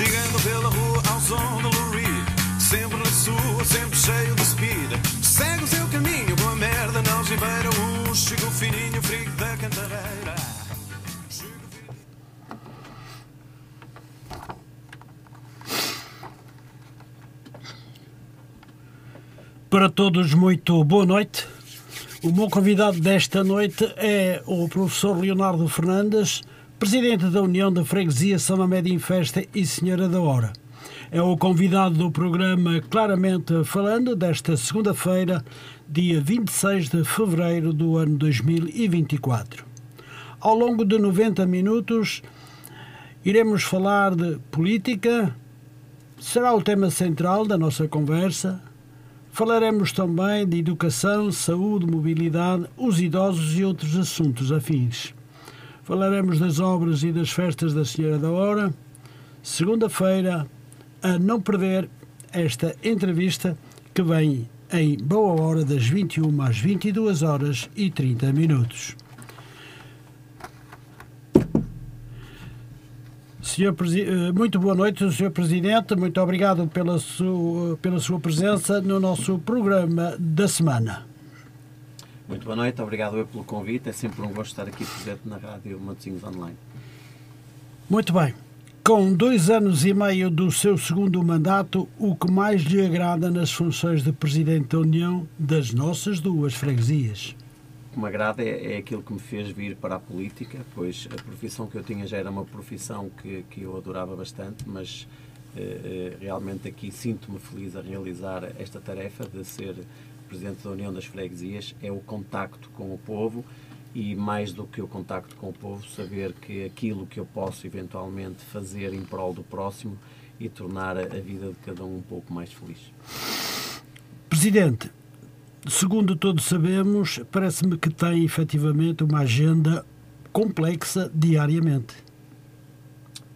Chegando pela rua ao som de Lou Sempre na sua, sempre cheio de speed. Segue o seu caminho com a merda não ribeira Um chico fininho, frigo da cantareira. Para todos, muito boa noite. O meu convidado desta noite é o professor Leonardo Fernandes, presidente da União da Freguesia São Mamede em Festa e Senhora da Hora. É o convidado do programa Claramente Falando desta segunda-feira, dia 26 de fevereiro do ano 2024. Ao longo de 90 minutos, iremos falar de política, será o tema central da nossa conversa. Falaremos também de educação, saúde, mobilidade, os idosos e outros assuntos afins. Falaremos das obras e das festas da Senhora da Hora. Segunda-feira, a não perder esta entrevista que vem em boa hora das 21 às 22 horas e 30 minutos. Senhor eh, muito boa noite, Sr. Presidente. Muito obrigado pela sua, pela sua presença no nosso programa da semana. Muito boa noite, obrigado pelo convite. É sempre um gosto estar aqui presente na Rádio Matosinhos Online. Muito bem. Com dois anos e meio do seu segundo mandato, o que mais lhe agrada nas funções de Presidente da União das nossas duas freguesias? que me agrada é, é, aquilo que me fez vir para a política, pois a profissão que eu tinha já era uma profissão que, que eu adorava bastante, mas eh, realmente aqui sinto-me feliz a realizar esta tarefa de ser Presidente da União das Freguesias, é o contacto com o povo e mais do que o contacto com o povo, saber que aquilo que eu posso eventualmente fazer em prol do próximo e tornar a vida de cada um um pouco mais feliz. Presidente, segundo todos sabemos, parece-me que tem efetivamente uma agenda complexa diariamente.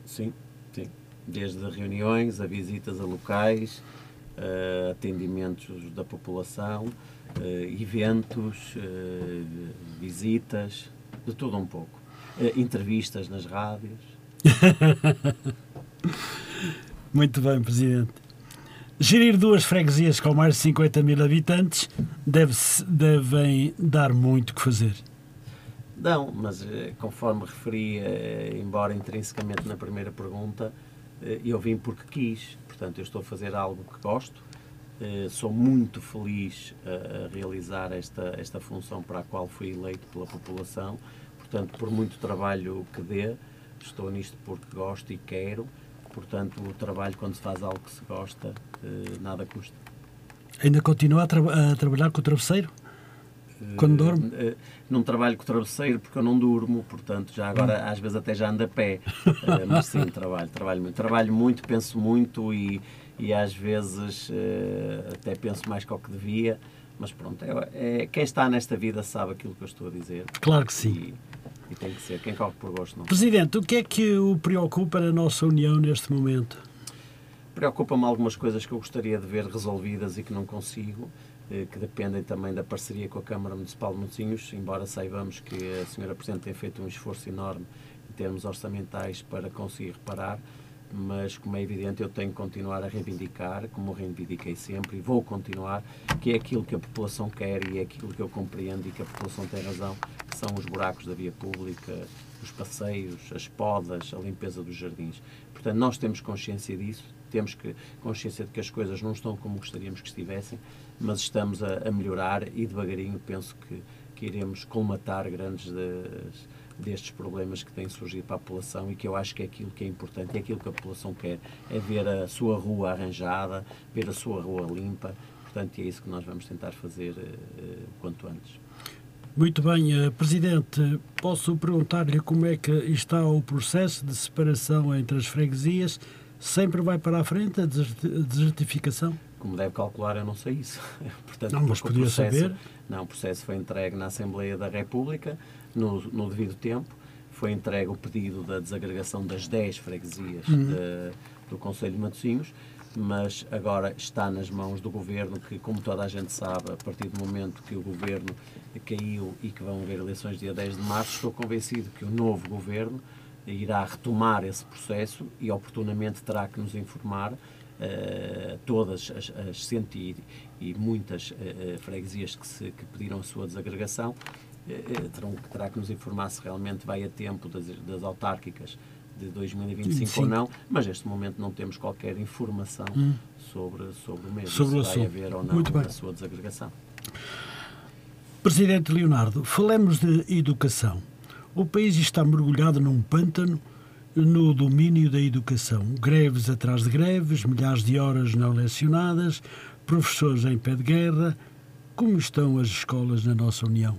Sim, sim. Desde reuniões a visitas a locais, uh, atendimentos da população, uh, eventos, uh, visitas, de tudo um pouco. entrevistas nas rádios. Muito bem, Presidente. Gerir duas freguesias com mais de 50 mil habitantes deve devem dar muito que fazer. Não, mas conforme referi, embora intrinsecamente na primeira pergunta, eu vim porque quis. Portanto, eu estou a fazer algo que gosto. sou muito feliz a realizar esta, esta função para a qual fui eleito pela população. Portanto, por muito trabalho que dê, estou nisto porque gosto e quero Portanto, o trabalho, quando se faz algo que se gosta, eh, nada custa. Ainda continua a, tra a trabalhar com o travesseiro? Quando eh, dorme? Uh, não trabalho com travesseiro porque eu não durmo, portanto, já agora hum. às vezes até já ando a pé. Uh, mas sim, trabalho, trabalho muito. Trabalho muito, penso muito e, e às vezes uh, até penso mais que o que devia. Mas pronto, é, é, quem está nesta vida sabe aquilo que eu estou a dizer. Claro que sim. E, e tem que ser. Quem corre por gosto não. Presidente, o que é que o preocupa na nossa União neste momento? Preocupa-me algumas coisas que eu gostaria de ver resolvidas e que não consigo, eh, que dependem também da parceria com a Câmara Municipal de Montezinhos, embora saibamos que a Senhora Presidente tem feito um esforço enorme em termos orçamentais para conseguir reparar, mas como é evidente eu tenho que continuar a reivindicar, como reivindiquei sempre e vou continuar, que é aquilo que a população quer e é aquilo que eu compreendo e que a população tem razão, que são os buracos da via pública, os passeios, as podas, a limpeza dos jardins. Portanto, nós temos consciência disso, temos que, consciência de que as coisas não estão como gostaríamos que estivessem, mas estamos a, a melhorar e devagarinho penso que, que iremos colmatar grandes destes problemas que têm surgido para a população e que eu acho que é aquilo que é importante, é aquilo que a população quer, é ver a sua rua arranjada, ver a sua rua limpa, portanto é isso que nós vamos tentar fazer uh, quanto antes. Muito bem, uh, Presidente, posso perguntar-lhe como é que está o processo de separação entre as freguesias? Sempre vai para a frente a desertificação? Como deve calcular, eu não sei isso. Portanto, não, mas podia processo, saber. Não, o processo foi entregue na Assembleia da República, no, no devido tempo. Foi entregue o pedido da desagregação das 10 freguesias uhum. de, do Conselho de Matosinhos, mas agora está nas mãos do Governo, que, como toda a gente sabe, a partir do momento que o Governo caiu e que vão haver eleições dia 10 de março, estou convencido que o novo Governo irá retomar esse processo e oportunamente terá que nos informar uh, todas as, as cento e, e muitas uh, freguesias que, se, que pediram a sua desagregação, uh, terão, terá que nos informar se realmente vai a tempo das, das autárquicas de 2025 Sim. ou não, mas neste momento não temos qualquer informação hum. sobre, sobre o mesmo, sobre se vai haver ou não a sua desagregação. Presidente Leonardo, falemos de educação. O país está mergulhado num pântano no domínio da educação. Greves atrás de greves, milhares de horas não lecionadas, professores em pé de guerra. Como estão as escolas na nossa União?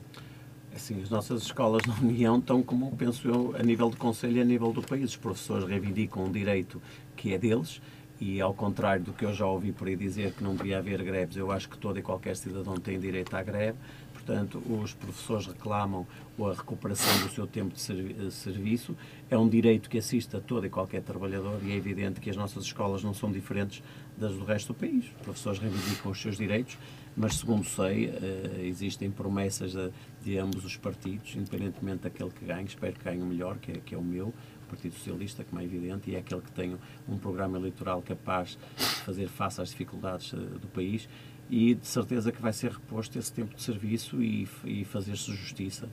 Assim, as nossas escolas na União estão, como penso eu, a nível do Conselho e a nível do país. Os professores reivindicam um direito que é deles e, ao contrário do que eu já ouvi por aí dizer que não devia haver greves, eu acho que todo e qualquer cidadão tem direito à greve portanto, os professores reclamam a recuperação do seu tempo de serviço. É um direito que assiste a todo e qualquer trabalhador e é evidente que as nossas escolas não são diferentes das do resto do país. Os professores reivindicam os seus direitos, mas, segundo sei, eh, existem promessas de, de ambos os partidos, independentemente daquele que ganhe, espero que ganhe o melhor, que é, que é o meu, o Partido Socialista, como é evidente, e é aquele que tem um programa eleitoral capaz de fazer face às dificuldades eh, do país e de certeza que vai ser reposto esse tempo de serviço e, e fazer-se justiça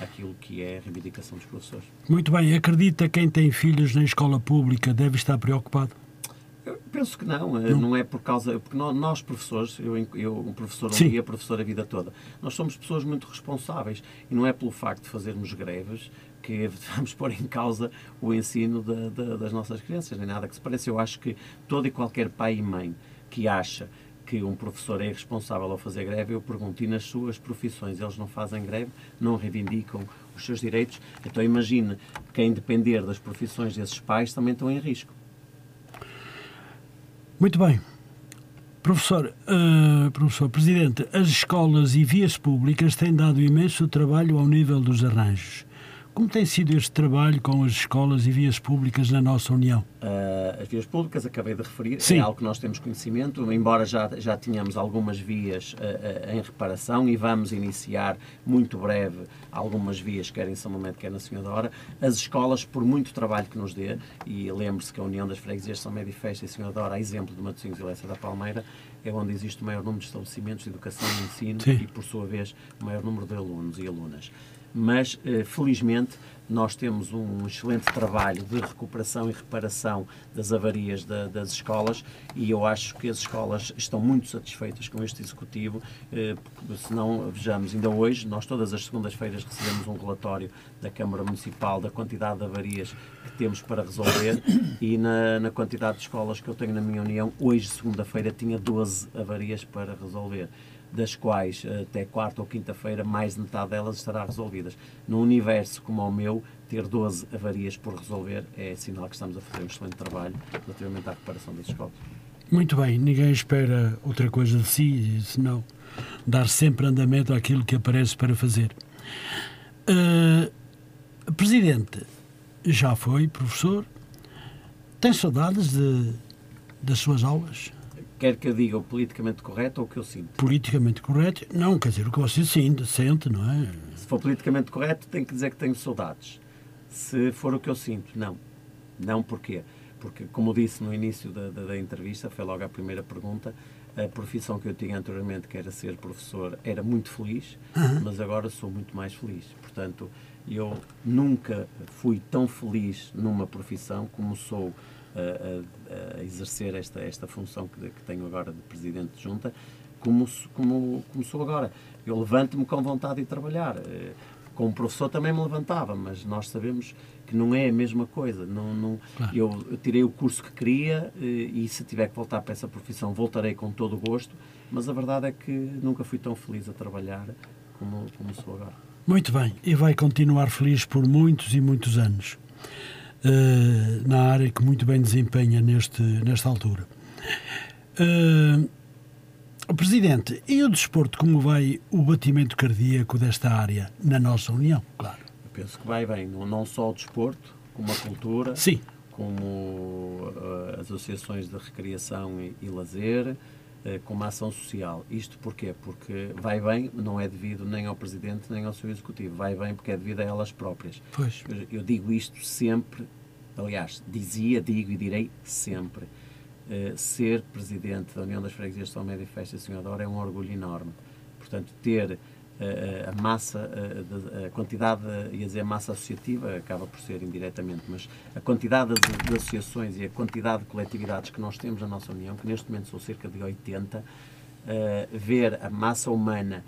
àquilo que é a reivindicação dos professores. Muito bem. Acredita quem tem filhos na escola pública deve estar preocupado? Eu penso que não, não, não é por causa. Porque nós, professores, eu, eu um professor um dia, professor a vida toda, nós somos pessoas muito responsáveis e não é pelo facto de fazermos greves que vamos pôr em causa o ensino de, de, das nossas crianças, nem nada que se pareça. Eu acho que todo e qualquer pai e mãe que acha que um professor é irresponsável ao fazer greve, eu pergunto, e nas suas profissões eles não fazem greve, não reivindicam os seus direitos? Então imagine que a depender das profissões desses pais também estão em risco. Muito bem. Professor, uh, professor Presidente, as escolas e vias públicas têm dado imenso trabalho ao nível dos arranjos. Como tem sido este trabalho com as escolas e vias públicas na nossa União? Uh, as vias públicas, acabei de referir, Sim. é algo que nós temos conhecimento, embora já, já tínhamos algumas vias uh, uh, em reparação e vamos iniciar muito breve algumas vias, quer em São Momento, quer na Senhora Hora. As escolas, por muito trabalho que nos dê, e lembre-se que a União das Freguesias São Médio e Festa e Senhora Hora, a exemplo de Matosinhos e Lessa da Palmeira, é onde existe o maior número de estabelecimentos de educação e ensino Sim. e, por sua vez, o maior número de alunos e alunas mas eh, felizmente nós temos um excelente trabalho de recuperação e reparação das avarias da, das escolas e eu acho que as escolas estão muito satisfeitas com este Executivo, eh, se não, vejamos, ainda hoje, nós todas as segundas-feiras recebemos um relatório da Câmara Municipal da quantidade de avarias que temos para resolver e na, na quantidade de escolas que eu tenho na minha união, hoje, segunda-feira, tinha 12 avarias para resolver das quais até quarta ou quinta-feira mais de metade delas estará resolvidas. Num universo como o meu, ter 12 avarias por resolver é sinal que estamos a fazer um excelente trabalho relativamente à reparação das escolas. Muito bem, ninguém espera outra coisa de si, senão dar sempre andamento àquilo que aparece para fazer. Uh, presidente, já foi professor? Tem saudades de, das suas aulas? Quer que eu diga o politicamente correto ou o que eu sinto? Politicamente correto? Não, quer dizer o que você sente, sente, não é? Se for politicamente correto, tenho que dizer que tenho saudades. Se for o que eu sinto, não. Não porquê? Porque, como disse no início da, da, da entrevista, foi logo a primeira pergunta, a profissão que eu tinha anteriormente, que era ser professor, era muito feliz, uhum. mas agora sou muito mais feliz. Portanto, eu nunca fui tão feliz numa profissão como sou a, a, exercer esta, esta função que, que, tenho agora de Presidente de Junta, como, como, como sou agora. Eu levanto-me com vontade de trabalhar. Eh, como professor também me levantava, mas nós sabemos que não é a mesma coisa. Não, não, claro. eu, eu, tirei o curso que queria eh, e se tiver que voltar para essa profissão voltarei com todo o gosto, mas a verdade é que nunca fui tão feliz a trabalhar como, como sou agora. Muito bem, e vai continuar feliz por muitos e muitos anos. Eh, na área que muito bem desempenha neste, nesta altura. Uh, Presidente, e o desporto, como vai o batimento cardíaco desta área na nossa União? Claro. Eu penso que vai bem, não, só o desporto, como a cultura, Sim. como uh, as associações de recreação e, e lazer, com uma ação social. Isto porquê? Porque vai bem, não é devido nem ao Presidente nem ao seu Executivo, vai bem porque é devido a elas próprias. Pois. Eu, digo isto sempre, aliás, dizia, digo e direi sempre. Eh, ser Presidente da União das Freguesias de São Médio e Festa Senhor Dora é um orgulho enorme. Portanto, ter eh, a massa, eh, a quantidade, ia dizer massa associativa, acaba por ser indiretamente, mas a quantidade de, de associações e a quantidade de coletividades que nós temos na nossa União, que neste momento são cerca de 80, eh, ver a massa humana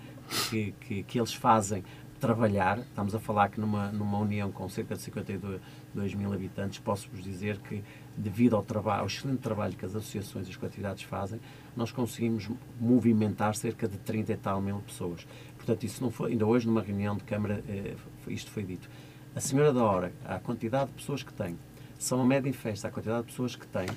que, que, que eles fazem trabalhar, estamos a falar que numa, numa união com cerca de 52 mil habitantes, posso-vos dizer que devido ao, trabalho, ao excelente trabalho que as associações e as coletividades fazem, nós conseguimos movimentar cerca de 30 e tal mil pessoas. Portanto, isso não foi, ainda hoje numa reunião de Câmara, eh, isto foi dito. A Senhora da Hora, a quantidade de pessoas que tem, São a Média em Festa, a quantidade de pessoas que tem,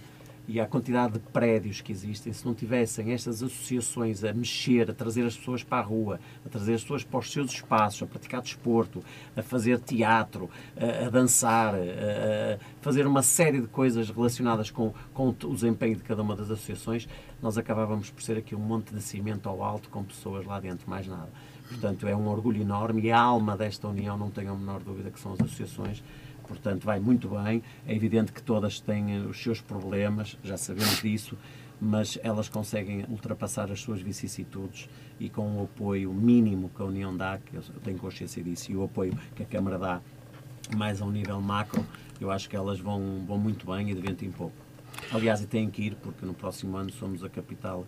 e a quantidade de prédios que existem, se não tivessem estas associações a mexer, a trazer as pessoas para a rua, a trazer as pessoas para os seus espaços, a praticar desporto, a fazer teatro, a, a dançar, a, a fazer uma série de coisas relacionadas com, com o desempenho de cada uma das associações, nós acabávamos por ser aqui um monte de cimento ao alto com pessoas lá dentro, mais nada. Portanto, é um orgulho enorme e a alma desta união, não tenho a menor dúvida que são as associações, portanto vai muito bem. É evidente que todas têm eh, os seus problemas, já sabemos disso, mas elas conseguem ultrapassar as suas vicissitudes e com o apoio mínimo que a União dá, que eu tenho consciência disso, e o apoio que a Câmara dá mais a um nível macro, eu acho que elas vão, vão muito bem e de vento em pouco. Aliás, e têm que ir, porque no próximo ano somos a capital,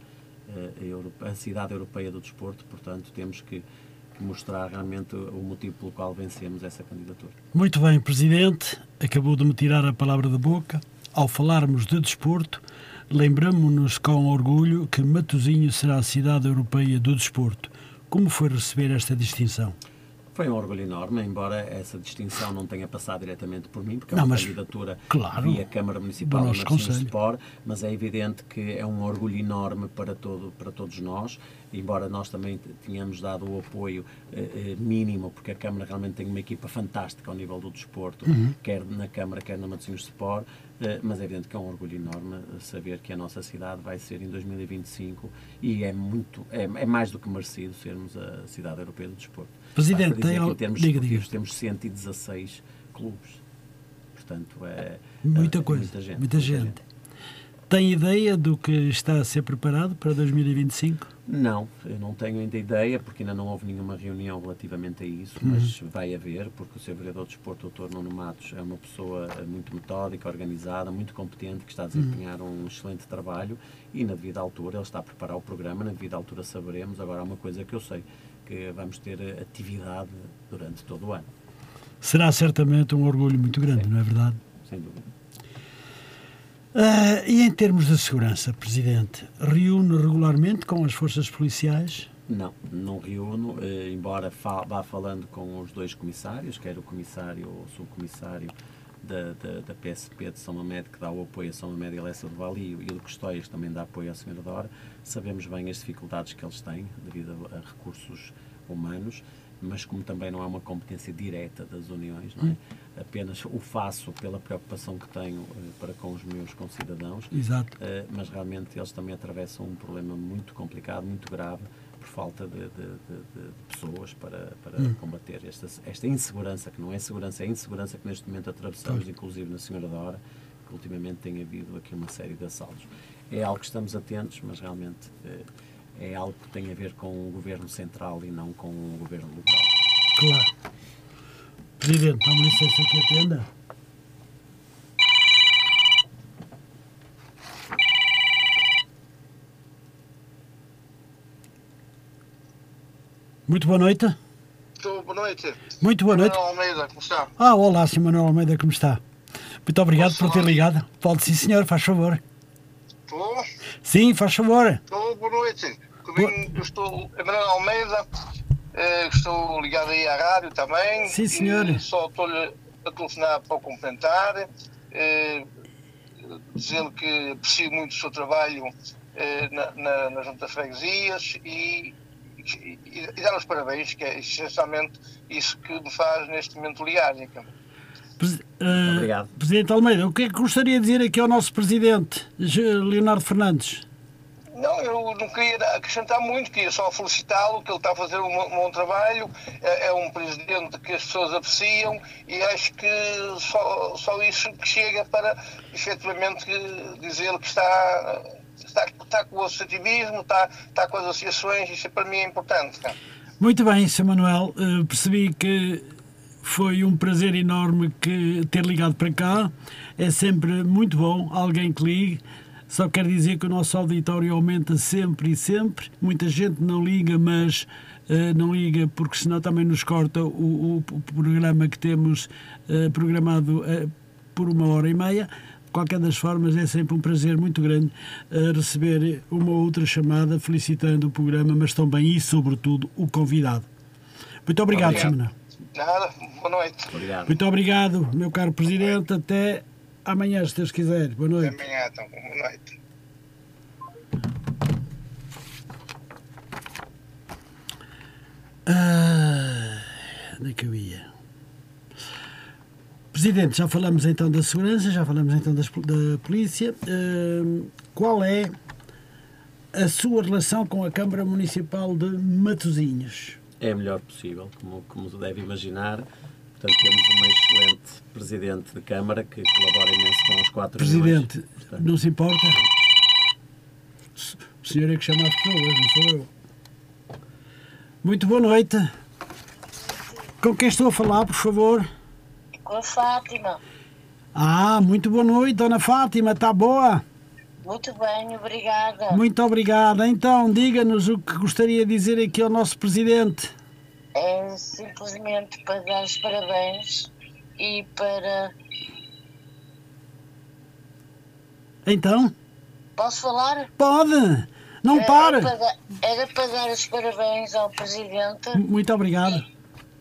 eh, europe- a cidade europeia do desporto, portanto temos que mostrar realmente o motivo pelo qual vencemos essa candidatura. Muito bem, Presidente. Acabou de me tirar a palavra da boca. Ao falarmos de desporto, lembramos-nos com orgulho que Matosinho será a cidade europeia do desporto. Como foi receber esta distinção? Foi um orgulho enorme, embora essa distinção não tenha passado diretamente por mim, porque é Não, uma candidatura claro, via Câmara Municipal do concelho. Sport, mas é evidente que é um orgulho enorme para, todo, para todos nós, embora nós também tenhamos dado o apoio eh, eh, mínimo, porque a Câmara realmente tem uma equipa fantástica ao nível do desporto, Uhum. quer na Câmara, quer na Matosinhos Sport, eh, mas é evidente que é um orgulho enorme eh, saber que a nossa cidade vai ser em 2025 e é muito, é, é mais do que merecido sermos a cidade europeia do desporto. Presidente, tem em termos diga, diga. temos 116 clubes. Portanto, é Muita é coisa, muita gente. muita gente. Tem ideia do que está a ser preparado para 2025? Não, eu não tenho ainda ideia, porque ainda não houve nenhuma reunião relativamente a isso, Uhum. mas vai haver, porque o seu vereador de desporto, Dr. Nuno Matos, é uma pessoa eh, muito metódica, organizada, muito competente, que está a Uhum. desempenhar um excelente trabalho e, na devida altura, ele está a preparar o programa, na devida altura saberemos. Agora, há uma coisa que eu sei, vamos ter atividade durante todo o ano, Será certamente um orgulho muito grande, não é verdade? sem dúvida. Ah, e em termos de segurança, Presidente, reúne regularmente com as forças policiais? Não, não reúno, eh, embora vá falando com os dois comissários, quer o comissário ou o subcomissário da, da, da PSP de São Mamed, que dá o apoio a São Mamed e Lessa do Vale, e o- e Custóias, também dá apoio à Senhora Dora. Sabemos bem as dificuldades que eles têm devido a, a recursos humanos, mas como também não é uma competência direta das uniões, não é? apenas o faço pela preocupação que tenho eh, para com os meus concidadãos, Exato. Uh, mas realmente eles também atravessam um problema muito complicado, muito grave, falta de, de- de- de pessoas para, para Hum. combater esta, esta insegurança, que não é segurança, é insegurança que neste momento atravessamos, inclusive na Senhora da Hora, que ultimamente tem havido aqui uma série de assaltos. É algo que estamos atentos, mas realmente uh, é algo que tem a ver com o governo central e não com o governo local. Claro. Presidente, dá-me licença que atenda. Muito boa noite. Estou, boa noite. Muito boa noite. Manuel Almeida, como está? Ah, olá, Sr. Manuel Almeida, como está? Muito obrigado Posso por ter ligado. Pode sim, senhor, faz favor. Estou, Sim, faz favor. estou, boa noite. Comigo, eu estou, é Manuel Almeida, eh, estou ligado aí à rádio também. Sim, senhor. Só estou-lhe a telefonar para o cumprimentar, eh, dizendo que aprecio muito o seu trabalho eh, na, na, na Junta de Freguesias e, e, e dar os parabéns, que é essencialmente isso que me faz neste momento ligar. Presi- eh, Obrigado. Presidente Almeida, o que é que gostaria de dizer aqui ao nosso Presidente, Leonardo Fernandes? Não, eu não queria acrescentar muito, queria só felicitá-lo, que ele está a fazer um, um bom trabalho, é, é, um presidente que as pessoas apreciam e acho que só, só isso que chega para efetivamente dizer que está, está, está com o associativismo, está, está com as associações, isso para mim é importante. Muito bem, Sr. Manuel, uh, percebi que foi um prazer enorme que ter ligado para cá. É sempre muito bom alguém que ligue só quero dizer que o nosso auditório aumenta sempre e sempre. Muita gente não liga, mas uh, não liga porque senão também nos corta o, o, o programa que temos uh, programado uh, por uma hora e meia. De qualquer das formas, é sempre um prazer muito grande receber uma outra chamada felicitando o programa, mas também e, sobretudo, o convidado. Muito obrigado, obrigado. Semana. Nada, boa noite. Obrigado. Muito obrigado, meu caro Presidente. Até Amanhã, se Deus quiser. Boa noite. Amanhã, então. Boa noite. Ah, onde é que eu ia? Presidente, já falamos então da segurança, já falamos então das, da polícia. Uh, qual é a sua relação com a Câmara Municipal de Matosinhos? É a melhor possível, como, como deve imaginar. Portanto, temos uma excelente Presidente de Câmara que colabora imenso com os quatro Presidente, Portanto, não se importa? O senhor é que chama as pessoas, não sou eu. Muito boa noite. Com quem estou a falar, por favor? Com Fátima. Ah, muito boa noite, Dona Fátima, está boa? Muito bem, obrigada. Muito obrigada. Então, diga-nos o que gostaria de dizer aqui ao nosso Presidente é simplesmente para dar os parabéns e para. Então? Posso falar? Pode! Não era para! Para, era para dar os parabéns ao Presidente. Muito obrigado. E,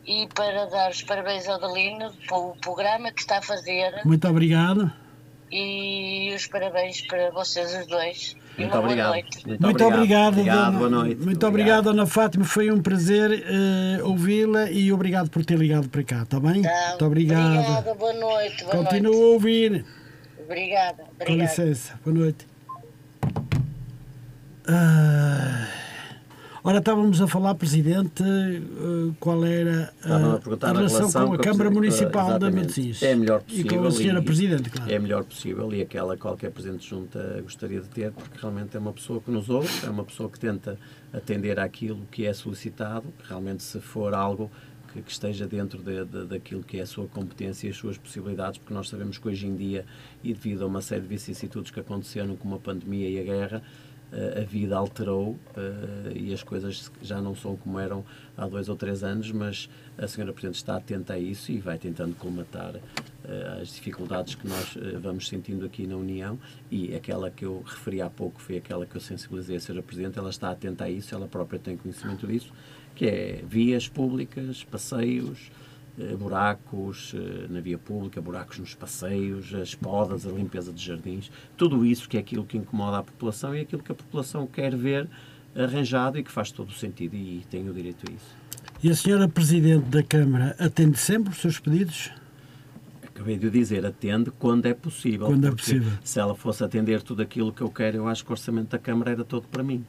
e para dar os parabéns ao Dalino pelo programa que está a fazer. Muito obrigado. E os parabéns para vocês os dois. Muito obrigado. Muito, Muito obrigado. obrigado dona, boa noite. Muito obrigado, Ana Fátima. Foi um prazer uh, ouvi-la e obrigado por ter ligado para cá, está bem? Tá. Muito obrigado. Obrigada, boa noite. Boa Continuo noite. a ouvir. Obrigada. obrigada. Com licença, boa noite. Uh... Ora, estávamos a falar, Presidente, eh, qual era a, a, relação, relação, com a, Câmara Municipal da Medicina. É a melhor possível. E com a Senhora Presidente, claro. É a melhor possível e aquela qualquer Presidente Junta gostaria de ter, porque realmente é uma pessoa que nos ouve, é uma pessoa que tenta atender àquilo que é solicitado, realmente se for algo que, que, esteja dentro de, de, daquilo que é a sua competência e as suas possibilidades, porque nós sabemos que hoje em dia, e devido a uma série de vicissitudes que aconteceram, como a pandemia e a guerra, a vida alterou uh, e as coisas já não são como eram há dois ou três anos, mas a senhora Presidente está atenta a isso e vai tentando colmatar uh, as dificuldades que nós uh, vamos sentindo aqui na União. E aquela que eu referi há pouco foi aquela que eu sensibilizei a senhora Presidente, ela está atenta a isso, ela própria tem conhecimento disso, que é vias públicas, passeios, eh, buracos eh, na via pública, buracos nos passeios, as podas, a limpeza de jardins, tudo isso que é aquilo que incomoda a população e aquilo que a população quer ver arranjado e que faz todo o sentido e tem o direito a isso. E a senhora Presidente da Câmara atende sempre os seus pedidos? Acabei de dizer, atende quando é possível. Quando é possível. Se ela fosse atender tudo aquilo que eu quero, eu acho que o orçamento da Câmara era todo para mim.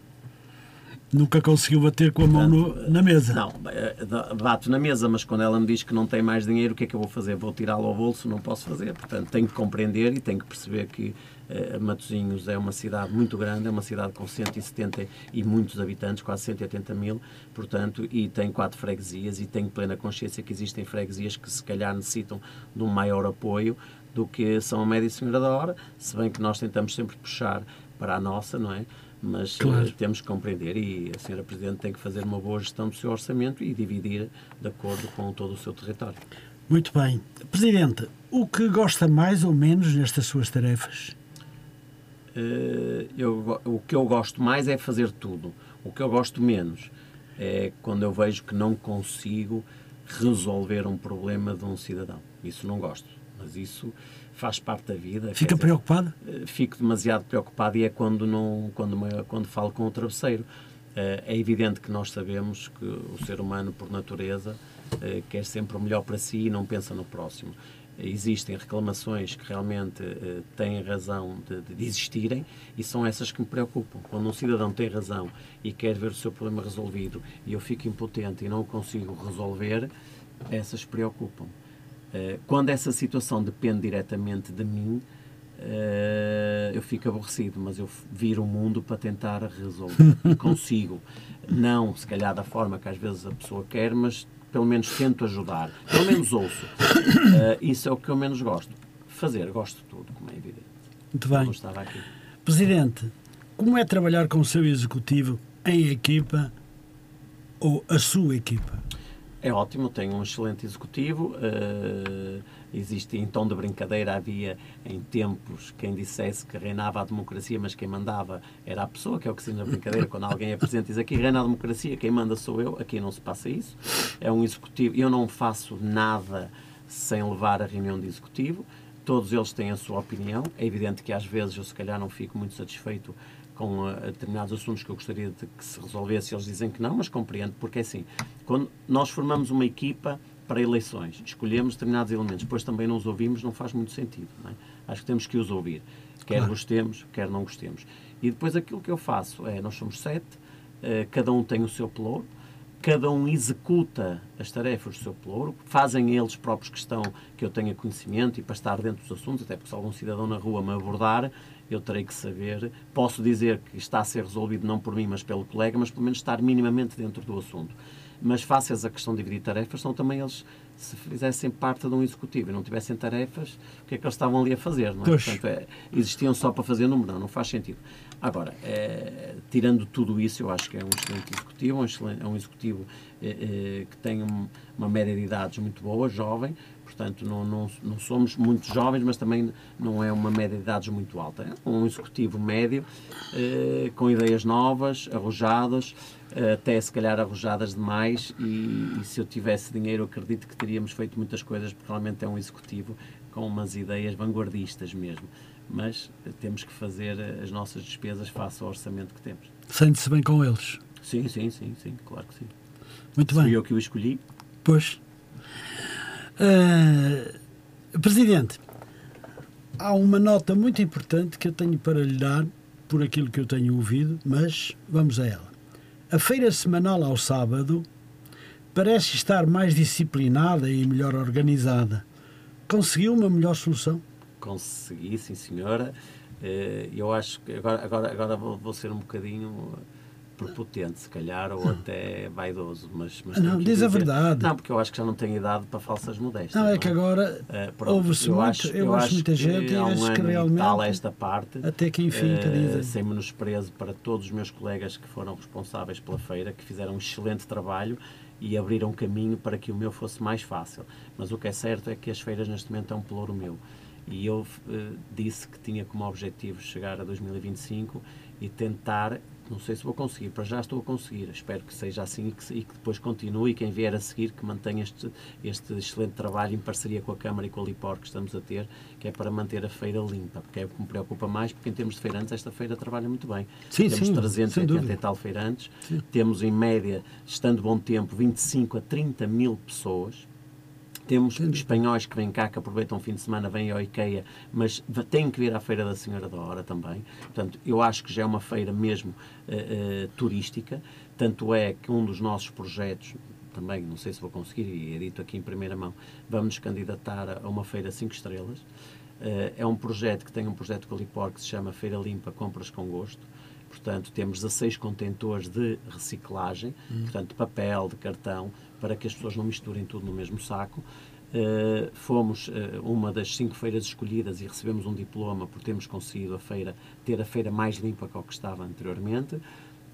Nunca conseguiu bater com a mão no, na mesa? Não, eh, bato na mesa, mas quando ela me diz que não tem mais dinheiro, o que é que eu vou fazer? Vou tirá-lo ao bolso? Não posso fazer. Portanto, tenho que compreender e tenho que perceber que uh, Matosinhos é uma cidade muito grande, é uma cidade com 170 e muitos habitantes, quase 180 mil, portanto, e tem quatro freguesias e tenho plena consciência que existem freguesias que se calhar necessitam de um maior apoio do que São Média e Senhora da Hora, se bem que nós tentamos sempre puxar para a nossa, não é? Mas claro. uh, temos que compreender e a senhora Presidente tem que fazer uma boa gestão do seu orçamento e dividir de acordo com todo o seu território. Muito bem. Presidente, o que gosta mais ou menos nestas suas tarefas? Uh, eu, o que eu gosto mais é fazer tudo. O que eu gosto menos é quando eu vejo que não consigo resolver um problema de um cidadão. Isso não gosto. Mas isso faz parte da vida. Fica dizer, preocupado? Eh, fico demasiado preocupado e é quando, não, quando, quando falo com o travesseiro. Eh, é evidente que nós sabemos que o ser humano, por natureza, eh, quer sempre o melhor para si e não pensa no próximo. existem reclamações que realmente têm razão de, de, existirem e são essas que me preocupam. Quando um cidadão tem razão e quer ver o seu problema resolvido e eu fico impotente e não o consigo resolver, essas preocupam. Eh, quando essa situação depende diretamente de mim, eh, eu fico aborrecido, mas eu viro o mundo para tentar resolver. Consigo. Não, se calhar, da forma que às vezes a pessoa quer, mas pelo menos tento ajudar. Pelo menos ouço. Uh, isso é o que eu menos gosto. Fazer, gosto de tudo, como é evidente. Muito bem. estava aqui. Presidente, como é trabalhar com o seu executivo em equipa ou a sua equipa? É ótimo, tenho um excelente executivo. Uh, existe em tom de brincadeira, havia em tempos quem dissesse que reinava a democracia, mas quem mandava era a pessoa, que é o que se diz na brincadeira, quando alguém apresenta e diz aqui reina a democracia, quem manda sou eu, aqui não se passa isso. É um executivo, eu não faço nada sem levar a reunião de executivo, todos eles têm a sua opinião, é evidente que às vezes eu se calhar não fico muito satisfeito com uh, determinados assuntos que eu gostaria de que se resolvesse, eles dizem que não, mas compreendo, porque é assim, quando nós formamos uma equipa para eleições, escolhemos determinados elementos, depois também não os ouvimos, não faz muito sentido. É? Acho que temos que os ouvir, quer claro. gostemos, quer não gostemos. E depois aquilo que eu faço é, nós somos sete, uh, cada um tem o seu pelouro, cada um executa as tarefas do seu pelouro, fazem eles próprios questão que eu tenha conhecimento e para estar dentro dos assuntos, até porque se algum cidadão na rua me abordar, eu terei que saber. Posso dizer que está a ser resolvido não por mim, mas pelo colega, mas pelo menos estar minimamente dentro do assunto. Mas face a questão de dividir tarefas, são também eles, se fizessem parte de um executivo e não tivessem tarefas, o que é que eles estavam ali a fazer? Não é? Portanto, é, existiam só para fazer número, não, não faz sentido. Agora, é, tirando tudo isso, eu acho que é um excelente executivo, um excelente, é um executivo é, é, que tem um, uma média de idades muito boa, jovem, portanto não, não, não somos muito jovens, mas também não é uma média de idades muito alta. É um executivo médio, eh, com ideias novas, arrojadas, eh, até se calhar arrojadas demais, e, e, se eu tivesse dinheiro, acredito que teríamos feito muitas coisas, porque realmente é um executivo com umas ideias vanguardistas mesmo. Mas eh, temos que fazer as nossas despesas face ao orçamento que temos. Sente-se bem com eles? Sim, sim, sim, sim, claro que sim. Muito bem. Fui eu que o escolhi. Pois. Uh, Presidente, há uma nota muito importante que eu tenho para lhe dar por aquilo que eu tenho ouvido, mas vamos a ela. A feira semanal ao sábado parece estar mais disciplinada e melhor organizada. Conseguiu uma melhor solução? Consegui, sim, senhora. Eh, eu acho que agora, agora, agora vou ser um bocadinho prepotente, se calhar, ou até vaidoso. Mas, mas não, diz dizer... a verdade. Não, porque eu acho que já não tenho idade para falsas modéstias. Não, é que agora uh, ouve-se muito, acho, eu, eu acho muita gente e acho um que realmente. Tal esta parte, até que enfim, uh, que dizem. Sem menosprezo para todos os meus colegas que foram responsáveis pela feira, que fizeram um excelente trabalho e abriram caminho para que o meu fosse mais fácil. Mas o que é certo é que as feiras neste momento é um pelouro meu. E eu uh, disse que tinha como objetivo chegar a 2025 e tentar não sei se vou conseguir, para já estou a conseguir. Espero que seja assim e que, e que depois continue e quem vier a seguir que mantenha este, este excelente trabalho em parceria com a Câmara e com a Lipor que estamos a ter, que é para manter a feira limpa, porque é o que me preocupa mais, porque em termos de feirantes esta feira trabalha muito bem. Sim, temos sim, 380 e tal feirantes, sim. temos em média, estando bom tempo, 25 a 30 mil pessoas, temos espanhóis que vêm cá, que aproveitam o fim de semana, vêm ao IKEA, mas têm que vir à Feira da Senhora da Hora também. Portanto, eu acho que já é uma feira mesmo uh, uh, turística. Tanto é que um dos nossos projetos, também, não sei se vou conseguir, e é dito aqui em primeira mão, vamos candidatar a uma feira 5 estrelas. Uh, é um projeto que tem um projeto com a Lipor que se chama Feira Limpa Compras com Gosto. Portanto, temos 16 contentores de reciclagem, hum. portanto, de papel, de cartão, para que as pessoas não misturem tudo no mesmo saco. Uh, fomos uh, uma das cinco feiras escolhidas e recebemos um diploma por termos conseguido a feira, ter a feira mais limpa que o que estava anteriormente.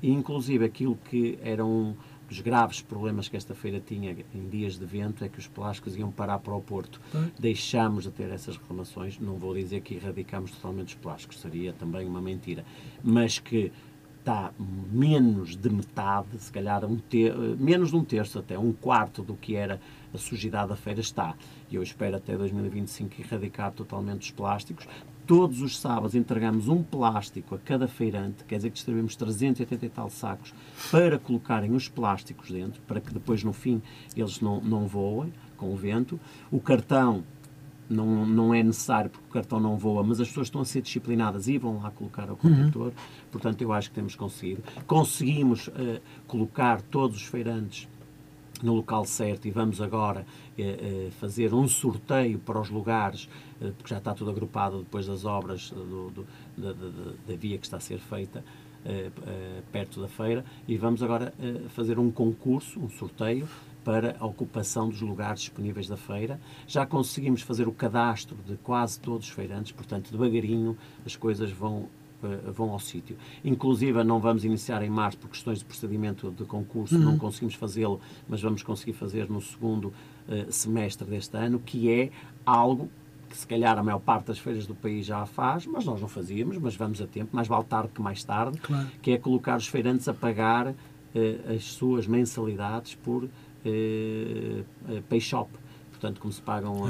E, inclusive, aquilo que era um dos graves problemas que esta feira tinha em dias de vento é que os plásticos iam parar para o Porto. Deixámos de ter essas reclamações. Não vou dizer que erradicámos totalmente os plásticos, seria também uma mentira. Mas que está menos de metade, se calhar um ter, menos de um terço até, um quarto do que era a sujidade da feira está. E eu espero até 2025 erradicar totalmente os plásticos. Todos os sábados entregamos um plástico a cada feirante, quer dizer que distribuímos 380 e tal sacos para colocarem os plásticos dentro, para que depois no fim eles não, não voem com o vento. O cartão não, não é necessário porque o cartão não voa, mas as pessoas estão a ser disciplinadas e vão lá colocar o condutor. Portanto, eu acho que temos conseguido. Conseguimos eh, colocar todos os feirantes no local certo e vamos agora eh, eh, fazer um sorteio para os lugares, eh, porque já está tudo agrupado depois das obras do- do- da, da- da- via que está a ser feita eh, perto da feira e vamos agora fazer um concurso, um sorteio para a ocupação dos lugares disponíveis da feira. Já conseguimos fazer o cadastro de quase todos os feirantes, portanto, devagarinho as coisas vão eh, vão ao sítio. Inclusive, não vamos iniciar em março por questões de procedimento de concurso, não conseguimos fazê-lo, mas vamos conseguir fazer no segundo eh, semestre deste ano, que é algo que se calhar a maior parte das feiras do país já faz, mas nós não fazíamos, mas vamos a tempo, mais vale tarde que mais tarde, Claro. que é colocar os feirantes a pagar eh, as suas mensalidades por pay shop. Portanto, como se pagam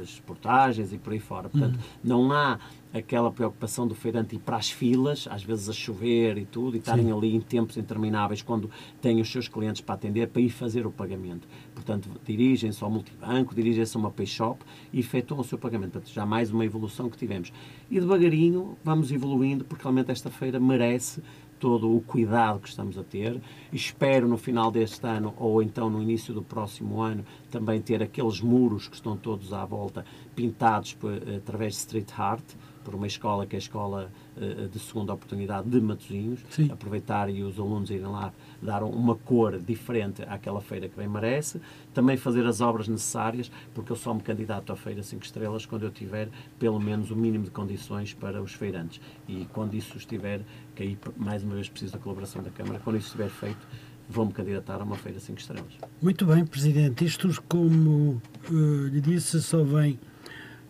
as portagens e por aí fora. Portanto, não há aquela preocupação do feirante ir para as filas, às vezes a chover e tudo, e estarem ali em tempos intermináveis quando têm os seus clientes para atender, para ir fazer o pagamento. Portanto, dirigem-se ao multibanco, dirigem-se a uma pay shop e efetuam o seu pagamento. Portanto, já mais uma evolução que tivemos. E devagarinho vamos evoluindo, porque realmente esta feira merece todo o cuidado que estamos a ter. Espero no final deste ano ou então no início do próximo ano também ter aqueles muros que estão todos à volta pintados por, eh, através de Street Art, por uma escola que é a escola eh, de segunda oportunidade de Matosinhos. Sim. Aproveitar e os alunos irem lá dar uma cor diferente àquela feira que bem merece. Também fazer as obras necessárias, porque eu só me candidato à Feira 5 Estrelas quando eu tiver pelo menos o mínimo de condições para os feirantes. E quando isso estiver, que aí mais uma vez preciso da colaboração da Câmara, quando isso estiver feito, vou-me candidatar a uma Feira 5 Estrelas. Muito bem, Presidente. Isto, como eh, lhe disse, só vem,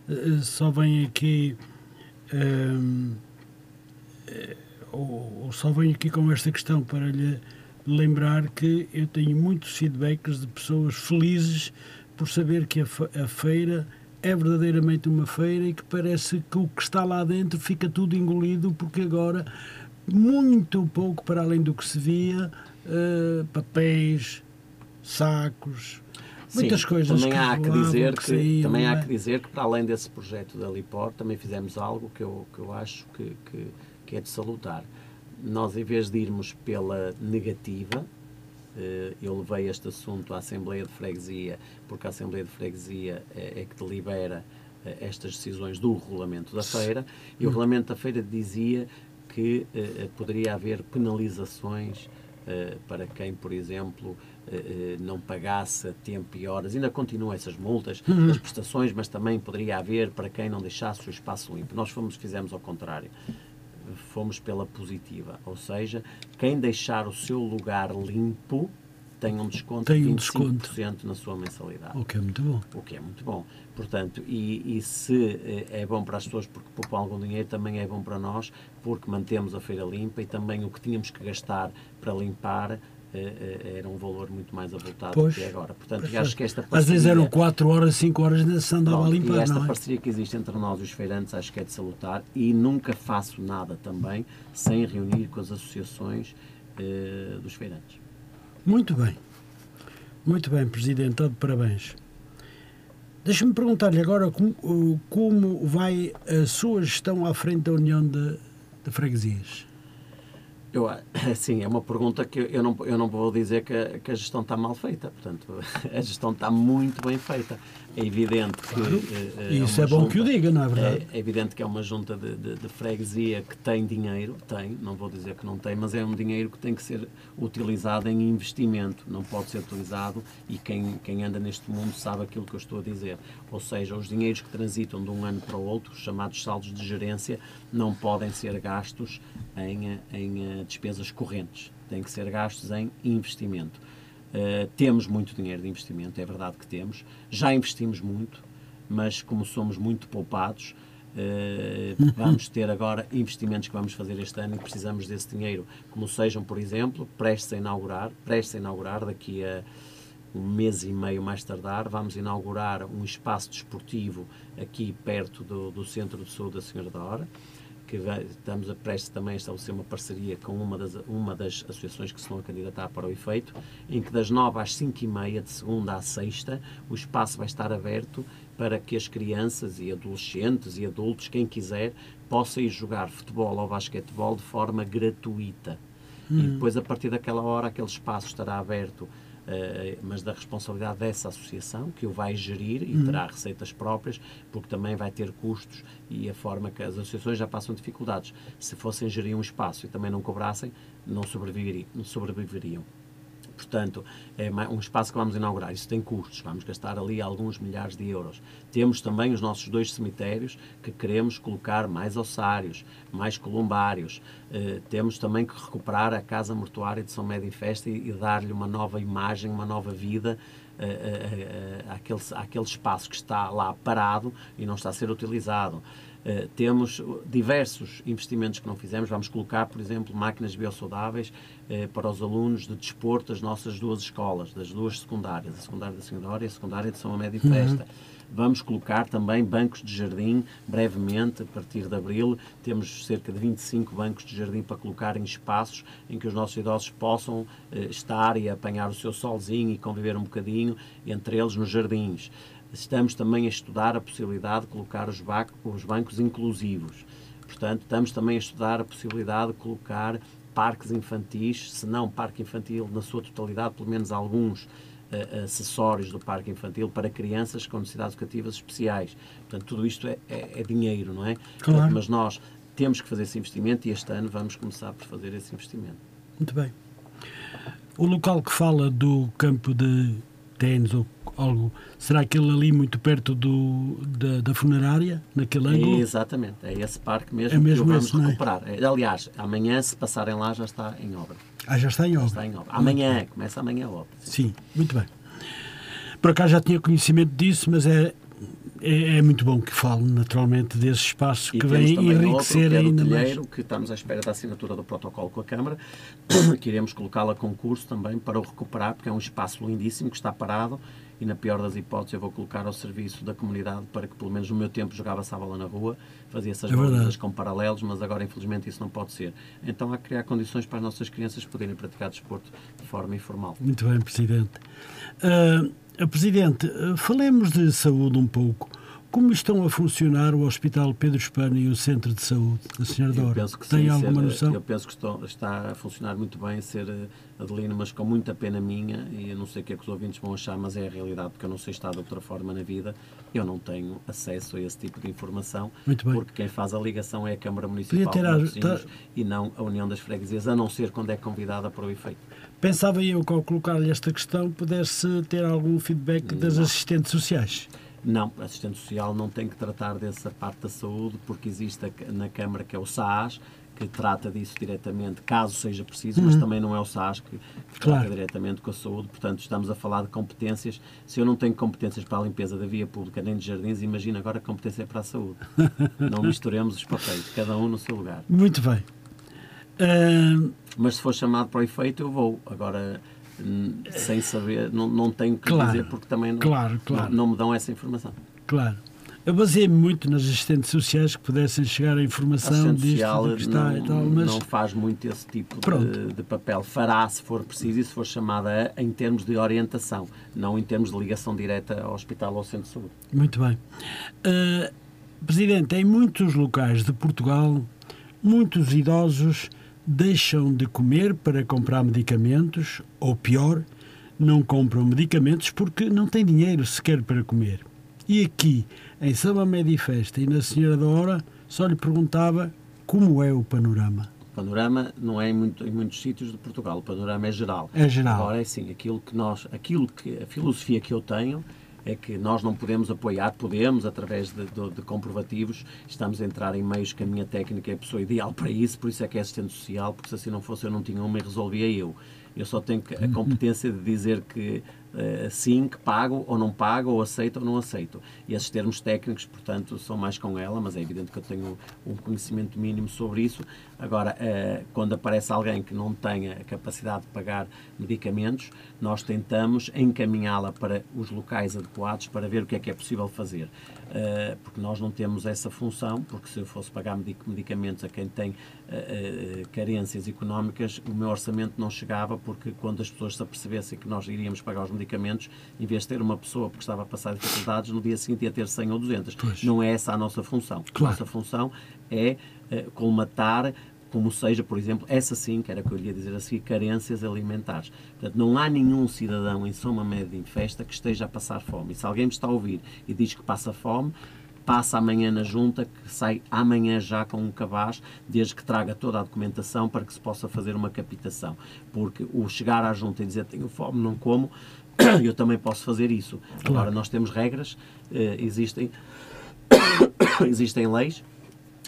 eh, só vem aqui. Eh, ou, ou só venho aqui com esta questão para lhe lembrar que eu tenho muitos feedbacks de pessoas felizes por saber que a, fe- a feira é verdadeiramente uma feira e que parece que o que está lá dentro fica tudo engolido porque agora muito pouco para além do que se via eh, papéis sacos muitas Sim, coisas também há que dizer que, saíam, também há é? que dizer que para além desse projeto da Lipor também fizemos algo que eu, que eu acho que, que, que é de salutar. Nós, em vez de irmos pela negativa, eh, eu levei este assunto à Assembleia de Freguesia, porque a Assembleia de Freguesia é, é que delibera eh, estas decisões do regulamento da feira, e o regulamento da feira dizia que eh, poderia haver penalizações eh, para quem, por exemplo, não pagasse a tempo e horas. Ainda continuam essas multas, as prestações, mas também poderia haver para quem não deixasse o espaço limpo. Nós fomos, fizemos ao contrário. Fomos pela positiva, ou seja, quem deixar o seu lugar limpo tem um desconto Tem de um 25% na sua mensalidade o que é muito bom o que é muito bom. Portanto, e, e se eh, é bom para as pessoas porque poupam algum dinheiro, também é bom para nós porque mantemos a feira limpa e também o que tínhamos que gastar para limpar eh, eh, era um valor muito mais avultado Pois. do que é agora. Portanto, Pois acho que esta às vezes parceria- eram 4 horas 5 horas ainda se andava a Pronto, limpar e esta não é? parceria que existe entre nós e os feirantes acho que é de salutar e nunca faço nada também sem reunir com as associações eh, dos feirantes. Muito bem. Muito bem, Presidente. Todo parabéns. Deixa-me perguntar-lhe agora como, uh, como vai a sua gestão à frente da União de, de Freguesias. Eu, sim, é uma pergunta que eu não, eu não vou dizer que que a gestão está mal feita. Portanto, a gestão está muito bem feita. É evidente que. Claro. eh, eh, E isso uma é bom que o junta- diga, não é verdade? É, é evidente que é uma junta de, de, de freguesia que tem dinheiro, tem, não vou dizer que não tem, mas é um dinheiro que tem que ser utilizado em investimento, não pode ser utilizado e quem, quem anda neste mundo sabe aquilo que eu estou a dizer. Ou seja, os dinheiros que transitam de um ano para o outro, os chamados saldos de gerência, não podem ser gastos em, em eh, despesas correntes, têm que ser gastos em investimento. Uh, temos muito dinheiro de investimento, é verdade que temos, já investimos muito, mas como somos muito poupados, eh, vamos ter agora investimentos que vamos fazer este ano e precisamos desse dinheiro, como sejam, por exemplo, prestes a inaugurar, prestes a inaugurar daqui a um mês e meio mais tardar, vamos inaugurar um espaço desportivo aqui perto do, do Centro de Saúde da Senhora da Hora, que vai, estamos a prestes também a estabelecer uma parceria com uma das, uma das associações que se vão a candidatar para o efeito, em que das 9 às 5 e meia, de segunda à sexta, o espaço vai estar aberto para que as crianças e adolescentes e adultos, quem quiser, possa ir jogar futebol ou basquetebol de forma gratuita. E depois, a partir daquela hora, aquele espaço estará aberto mas da responsabilidade dessa associação, que o vai gerir e terá receitas próprias, porque também vai ter custos e a forma que as associações já passam dificuldades. Se fossem gerir um espaço e também não cobrassem, não sobreviveriam. Portanto, é um espaço que vamos inaugurar. Isso tem custos, vamos gastar ali alguns milhares de euros. Temos também os nossos dois cemitérios que queremos colocar mais ossários, mais columbários. Eh, temos também que recuperar a Casa Mortuária de São Médio e Festa e, e dar-lhe uma nova imagem, uma nova vida eh, àquele, àquele espaço que está lá parado e não está a ser utilizado. Uh, temos diversos investimentos que não fizemos. Vamos colocar, por exemplo, máquinas biosaudáveis uh, para os alunos de desporto das nossas duas escolas, das duas secundárias, a secundária da Senhora e a secundária de São Amédio e Festa. Vamos colocar também bancos de jardim, brevemente, a partir de abril. Temos cerca de 25 bancos de jardim para colocar em espaços em que os nossos idosos possam eh, estar e apanhar o seu solzinho e conviver um bocadinho, entre eles nos jardins. Estamos também a estudar a possibilidade de colocar os, ba- os bancos inclusivos. Portanto, estamos também a estudar a possibilidade de colocar parques infantis, se não parque infantil na sua totalidade, pelo menos alguns eh, acessórios do parque infantil para crianças com necessidades educativas especiais. Portanto, tudo isto é, é- é dinheiro, não é? Claro. Mas nós temos que fazer esse investimento e este ano vamos começar por fazer esse investimento. Muito bem. O local que fala do campo de ténis ou algo, será aquele ali muito perto do, da, da funerária, naquele ângulo? Exatamente, é esse parque mesmo, É mesmo que vamos esse, é? recuperar. É, Aliás, amanhã, se passarem lá, já está em obra. Ah, já está em obra. Está em obra. Amanhã, começa amanhã a obra. Sim, muito bem. Por acaso já tinha conhecimento disso, mas é, é, é muito bom que fale naturalmente desse espaço E que vem também outro, enriquecer que é ainda mais. Telheiro, que estamos à espera da assinatura do protocolo com a Câmara, que iremos colocá-lo a concurso também para o recuperar, porque é um espaço lindíssimo que está parado e, na pior das hipóteses, eu vou colocar ao serviço da comunidade para que, pelo menos no meu tempo, jogava-se a bola na rua, fazia essas É com paralelos, mas agora, infelizmente, isso não pode ser. Então, há que criar condições para as nossas crianças poderem praticar desporto de forma informal. Muito bem, Presidente. Ah, Presidente, falemos de saúde um pouco. Como estão a funcionar o Hospital Pedro Espana e o Centro de Saúde da Senhora Eu Dora? penso que Tem sim, alguma ser- noção? Eu penso que estou- está a funcionar muito bem ser eh, Adelino, mas com muita pena minha, e eu não sei o que é que os ouvintes vão achar, mas é a realidade, porque eu não sei estar de outra forma na vida, eu não tenho acesso a esse tipo de informação, porque quem faz a ligação é a Câmara Municipal ter de a- tá- e não a União das Freguesias, a não ser quando é convidada para o efeito. Pensava eu que ao colocar-lhe esta questão pudesse ter algum feedback das Não. assistentes sociais. Não, a assistente social não tem que tratar dessa parte da saúde, porque existe na Câmara que é o SAAS, que trata disso diretamente, caso seja preciso, mas também não é o SAAS que, que Uhum. Claro. trata diretamente com a saúde. Portanto, estamos a falar de competências. Se eu não tenho competências para a limpeza da via pública nem de jardins, imagina agora a competência é para a saúde. não misturemos os papéis, cada um no seu lugar. Muito bem. Ah, Mas se for chamado para o efeito, eu vou. Agora, sem saber, não, não tenho que Claro. dizer, porque também não, Claro, claro. não, não me dão essa informação. claro. Eu baseei-me muito nas assistentes sociais que pudessem chegar a A informação disto, social do que está não, e tal, mas não faz muito esse tipo de, de papel. Fará se for preciso e se for chamada a, em termos de orientação, não em termos de ligação direta ao hospital ou ao centro de saúde. Muito bem. Ah, Presidente, em muitos locais de Portugal, muitos idosos deixam de comer para comprar medicamentos, ou pior, não compram medicamentos porque não têm dinheiro sequer para comer. E aqui, em São e Festa e na Senhora da Hora, só lhe perguntava como é o panorama. O panorama não é em, muito- em muitos sítios de Portugal, o panorama é geral. É geral. Agora é assim, aquilo que nós, aquilo que a filosofia que eu tenho é que nós não podemos apoiar, podemos através de, de- de comprovativos, estamos a entrar em meios que a minha técnica é a pessoa ideal para isso, por isso é que é assistente social, porque se assim não fosse eu não tinha uma e resolvia eu. Eu só tenho a competência de dizer que eh, sim, que pago ou não pago, ou aceito ou não aceito. E esses termos técnicos, portanto, são mais com ela, mas é evidente que eu tenho um conhecimento mínimo sobre isso. Agora, eh, quando aparece alguém que não tenha a capacidade de pagar medicamentos, nós tentamos encaminhá-la para os locais adequados para ver o que é que é possível fazer. Eh, porque nós não temos essa função, porque se eu fosse pagar medic- medicamentos a quem tem carências económicas, o meu orçamento não chegava, porque quando as pessoas se apercebessem que nós iríamos pagar os medicamentos, em vez de ter uma pessoa porque estava a passar dificuldades, no dia seguinte ia ter 100 ou 200. Pois. Não é essa a nossa função. Claro. A nossa função é eh, colmatar como seja, por exemplo, essa sim, que era o que eu lhe ia dizer assim, carências alimentares. Portanto, não há nenhum cidadão em São Mamede em festa que esteja a passar fome. E se alguém me está a ouvir e diz que passa fome, passa amanhã na junta, que sai amanhã já com um cabaz, desde que traga toda a documentação para que se possa fazer uma capitação. Porque o chegar à junta e dizer tenho fome, não como, eu também posso fazer isso. Agora, nós temos regras, eh, existem, existem leis,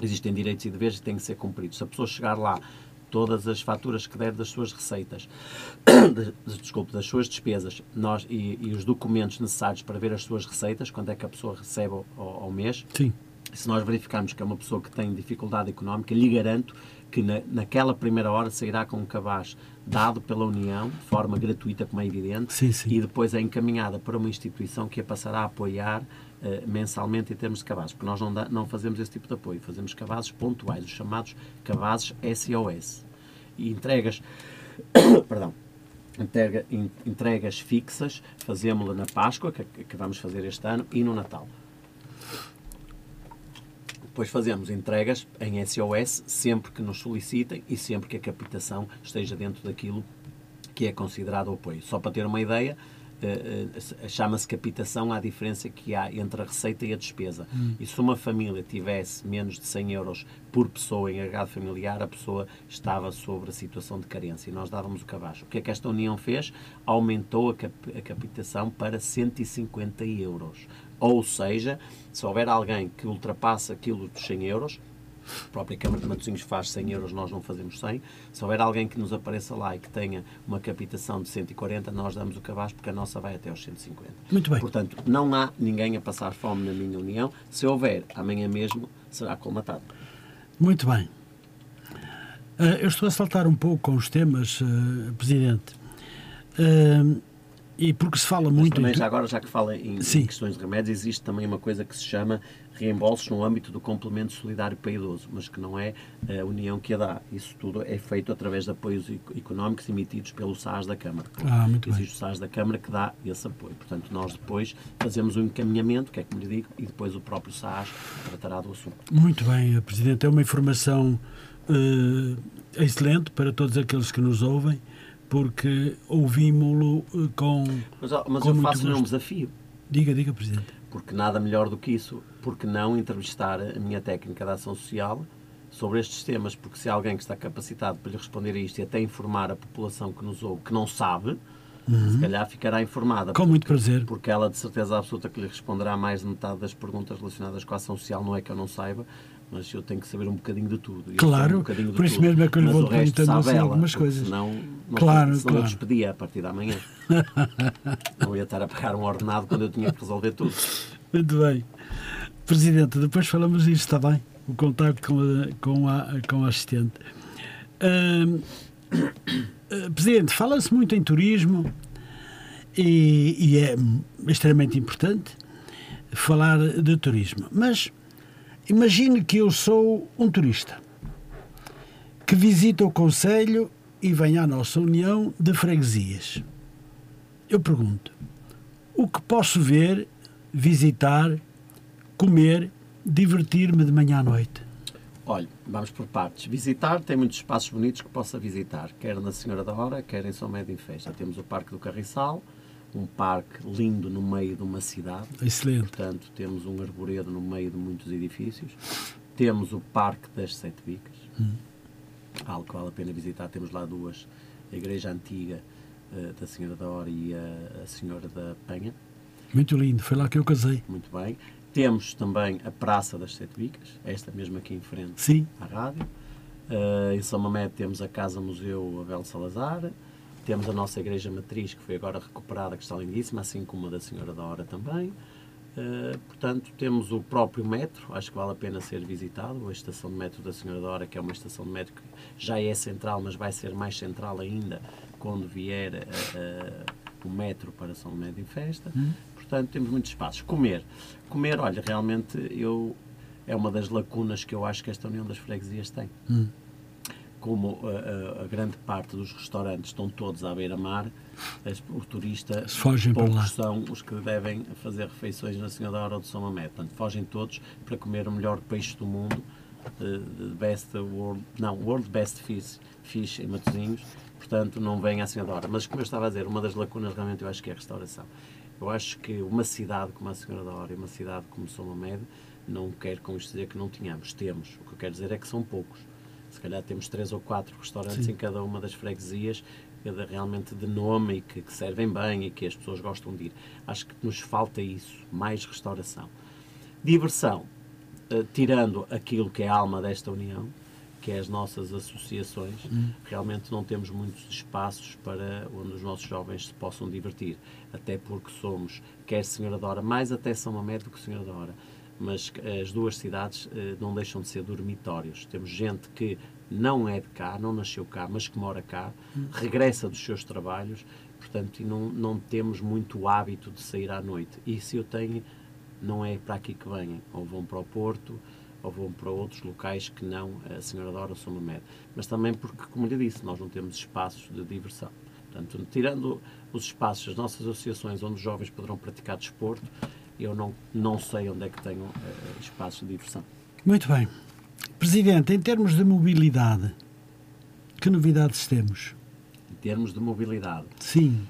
existem direitos e deveres que têm que ser cumpridos. Se a pessoa chegar lá, todas as faturas que der das suas receitas, das- desculpe, das suas despesas nós, e, e os documentos necessários para ver as suas receitas, quando é que a pessoa recebe ao, ao mês, Sim. se nós verificarmos que é uma pessoa que tem dificuldade económica, lhe garanto que na, naquela primeira hora sairá com um cabaz dado pela União, de forma gratuita, como é evidente, Sim, sim. e depois é encaminhada para uma instituição que a passará a apoiar eh, mensalmente em termos de cabazes, porque nós não, não fazemos esse tipo de apoio, fazemos cabazes pontuais, os chamados cabazes SOS. E entregas, perdão, entrega- en- entregas fixas, fazemos-la na Páscoa, que, que vamos fazer este ano, e no Natal. Depois fazemos entregas em SOS sempre que nos solicitem e sempre que a captação esteja dentro daquilo que é considerado apoio. Só para ter uma ideia, eh, eh, chama-se captação à diferença que há entre a receita e a despesa. E se uma família tivesse menos de 100 euros por pessoa em agregado familiar, a pessoa estava sobre a situação de carência e nós dávamos o cabaz. O que é que esta União fez? Aumentou a, cap a captação para 150 euros. Ou seja, se houver alguém que ultrapassa aquilo dos 100 euros, a própria Câmara de Matosinhos faz 100 euros, nós não fazemos 100. Se houver alguém que nos apareça lá e que tenha uma captação de 140, nós damos o cabaz porque a nossa vai até aos 150. Muito bem. Portanto, não há ninguém a passar fome na minha união. Se houver, amanhã mesmo será colmatado. Muito bem. Eh, eu estou a saltar um pouco com os temas, eh, Presidente. E porque se fala Mas muito. também, já agora, já que fala em, Sim. questões de remédios, existe também uma coisa que se chama reembolsos no âmbito do complemento solidário para idoso, mas que não é a União que a dá. Isso tudo é feito através de apoios eco- económicos emitidos pelo SAS da Câmara. Ah, muito bem. Existe o SAS da Câmara que dá esse apoio. Portanto, nós depois fazemos um encaminhamento, que é como lhe digo, e depois o próprio SAS tratará do assunto. Muito bem, eh, Presidente. É uma informação eh, excelente para todos aqueles que nos ouvem, porque ouvimos-lo eh, com. Mas, mas Com eu faço-lhe um desafio. Diga, diga, Presidente. porque nada melhor do que isso, porque não entrevistar a minha técnica de ação social sobre estes temas, porque se há alguém que está capacitado para lhe responder a isto e até informar a população que nos ouve, que não sabe, se calhar ficará informada. Uhum. Com muito prazer. Porque ela, de certeza absoluta, que lhe responderá mais de metade das perguntas relacionadas com a ação social, não é que eu não saiba, mas eu tenho que saber um bocadinho de tudo. Eu Claro, um bocadinho de por isso tudo. mesmo é que eu lhe vou perguntando assim ela, algumas coisas. Senão, não, Claro, senão eu claro. despedia a partir da manhã. não ia estar a pagar um ordenado quando eu tinha que resolver tudo. Muito bem. Presidente, depois falamos disso, está bem? O contacto com a, com a, com a assistente. Eh, Presidente, fala-se muito em turismo e, e é extremamente importante falar de turismo. Mas imagine que eu sou um turista que visita o Conselho e vem à nossa União de Freguesias. Eu pergunto, o que posso ver, visitar, comer, divertir-me de manhã à noite? Olha, vamos por partes. Visitar, tem muitos espaços bonitos que possa visitar, quer na Senhora da Hora, quer em São Médio em Festa. Temos o Parque do Carriçal, um parque lindo no meio de uma cidade, Excelente. portanto, temos um arvoredo no meio de muitos edifícios. Temos o Parque das Sete Bicas, algo que vale a pena visitar. Temos lá duas, a Igreja Antiga eh, da Senhora da Hora e a, a Senhora da Penha. Muito lindo. Foi lá que eu casei. Muito bem. Temos também a Praça das Sete Bicas, esta mesmo aqui em frente Sim. à rádio. Eh, em São Mamede temos a Casa Museu Abel Salazar. Temos a nossa igreja matriz, que foi agora recuperada, que está lindíssima, assim como a da Senhora da Hora também. Uh, portanto, temos o próprio metro, acho que vale a pena ser visitado, a estação de metro da Senhora da Hora, que é uma estação de metro que já é central, mas vai ser mais central ainda quando vier uh, uh, o metro para São Médio em Festa. Hum. Portanto, temos muitos espaços. Comer. Comer, olha, realmente eu, é uma das lacunas que eu acho que esta União das Freguesias tem. Hum como a, a, a, grande parte dos restaurantes estão todos à beira-mar, o turista fogem poucos são os que devem fazer refeições na Senhora da Hora do São Mamé. Portanto, fogem todos para comer o melhor peixe do mundo, uh, best world, não, World Best Fish, fish em Matosinhos. Portanto, não vem à Senhora da Hora. Mas, como eu estava a dizer, uma das lacunas realmente eu acho que é a restauração. Eu acho que uma cidade como a Senhora da Hora e uma cidade como São Mamed não quer com isto dizer que não tínhamos. Temos. O que eu quero dizer é que são poucos calhar temos três ou quatro restaurantes Sim. em cada uma das freguesias realmente de nome e que, que, servem bem e que as pessoas gostam de ir. Acho que nos falta isso, mais restauração. Diversão, uh, tirando aquilo que é a alma desta união, que é as nossas associações, hum. realmente não temos muitos espaços para onde os nossos jovens se possam divertir. Até porque somos, quer Senhora da Hora, mais até São Mamede do que Senhora da Hora mas as duas cidades eh, não deixam de ser dormitórios. Temos gente que não é de cá, não nasceu cá, mas que mora cá, regressa dos seus trabalhos, portanto, e não, não temos muito hábito de sair à noite. E se eu tenho, não é para aqui que vêm, ou vão para o Porto, ou vão para outros locais que não a Senhora Dora ou São Mamed. Mas também porque, como lhe disse, nós não temos espaços de diversão. Portanto, tirando os espaços, as nossas associações onde os jovens poderão praticar desporto, eu não, não sei onde é que tenho uh, espaços de diversão. Muito bem. Presidente, em termos de mobilidade, que novidades temos? Em termos de mobilidade? Sim.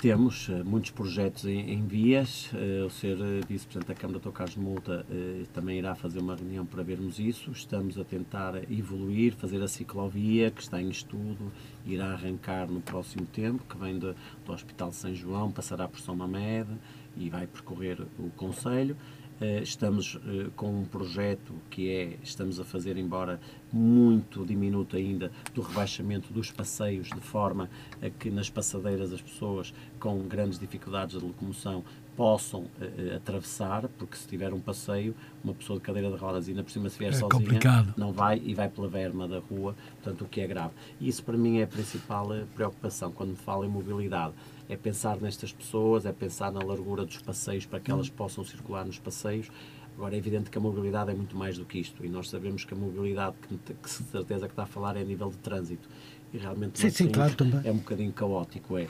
Temos uh, muitos projetos em, em vias. Uh, o Sr. Vice-Presidente da Câmara, Dr. Carlos Multa, uh, também irá fazer uma reunião para vermos isso. Estamos a tentar evoluir, fazer a ciclovia, que está em estudo, irá arrancar no próximo tempo, que vem de, do Hospital de São João, passará por São Mamed, e vai percorrer o Conselho. Eh, estamos eh, com um projeto que é, estamos a fazer, embora muito diminuto ainda, do rebaixamento dos passeios, de forma a que nas passadeiras as pessoas com grandes dificuldades de locomoção possam uh, atravessar, porque se tiver um passeio, uma pessoa de cadeira de rodas e ainda por cima se vier é sozinha, complicado. não vai e vai pela verma da rua, portanto o que é grave. Isso para mim é a principal preocupação quando me falo em mobilidade é pensar nestas pessoas, é pensar na largura dos passeios para que elas possam circular nos passeios. Agora, é evidente que a mobilidade é muito mais do que isto, e nós sabemos que a mobilidade, que, que certeza que está a falar, é a nível de trânsito. E realmente sim, sim, claro, é um bocadinho caótico, é.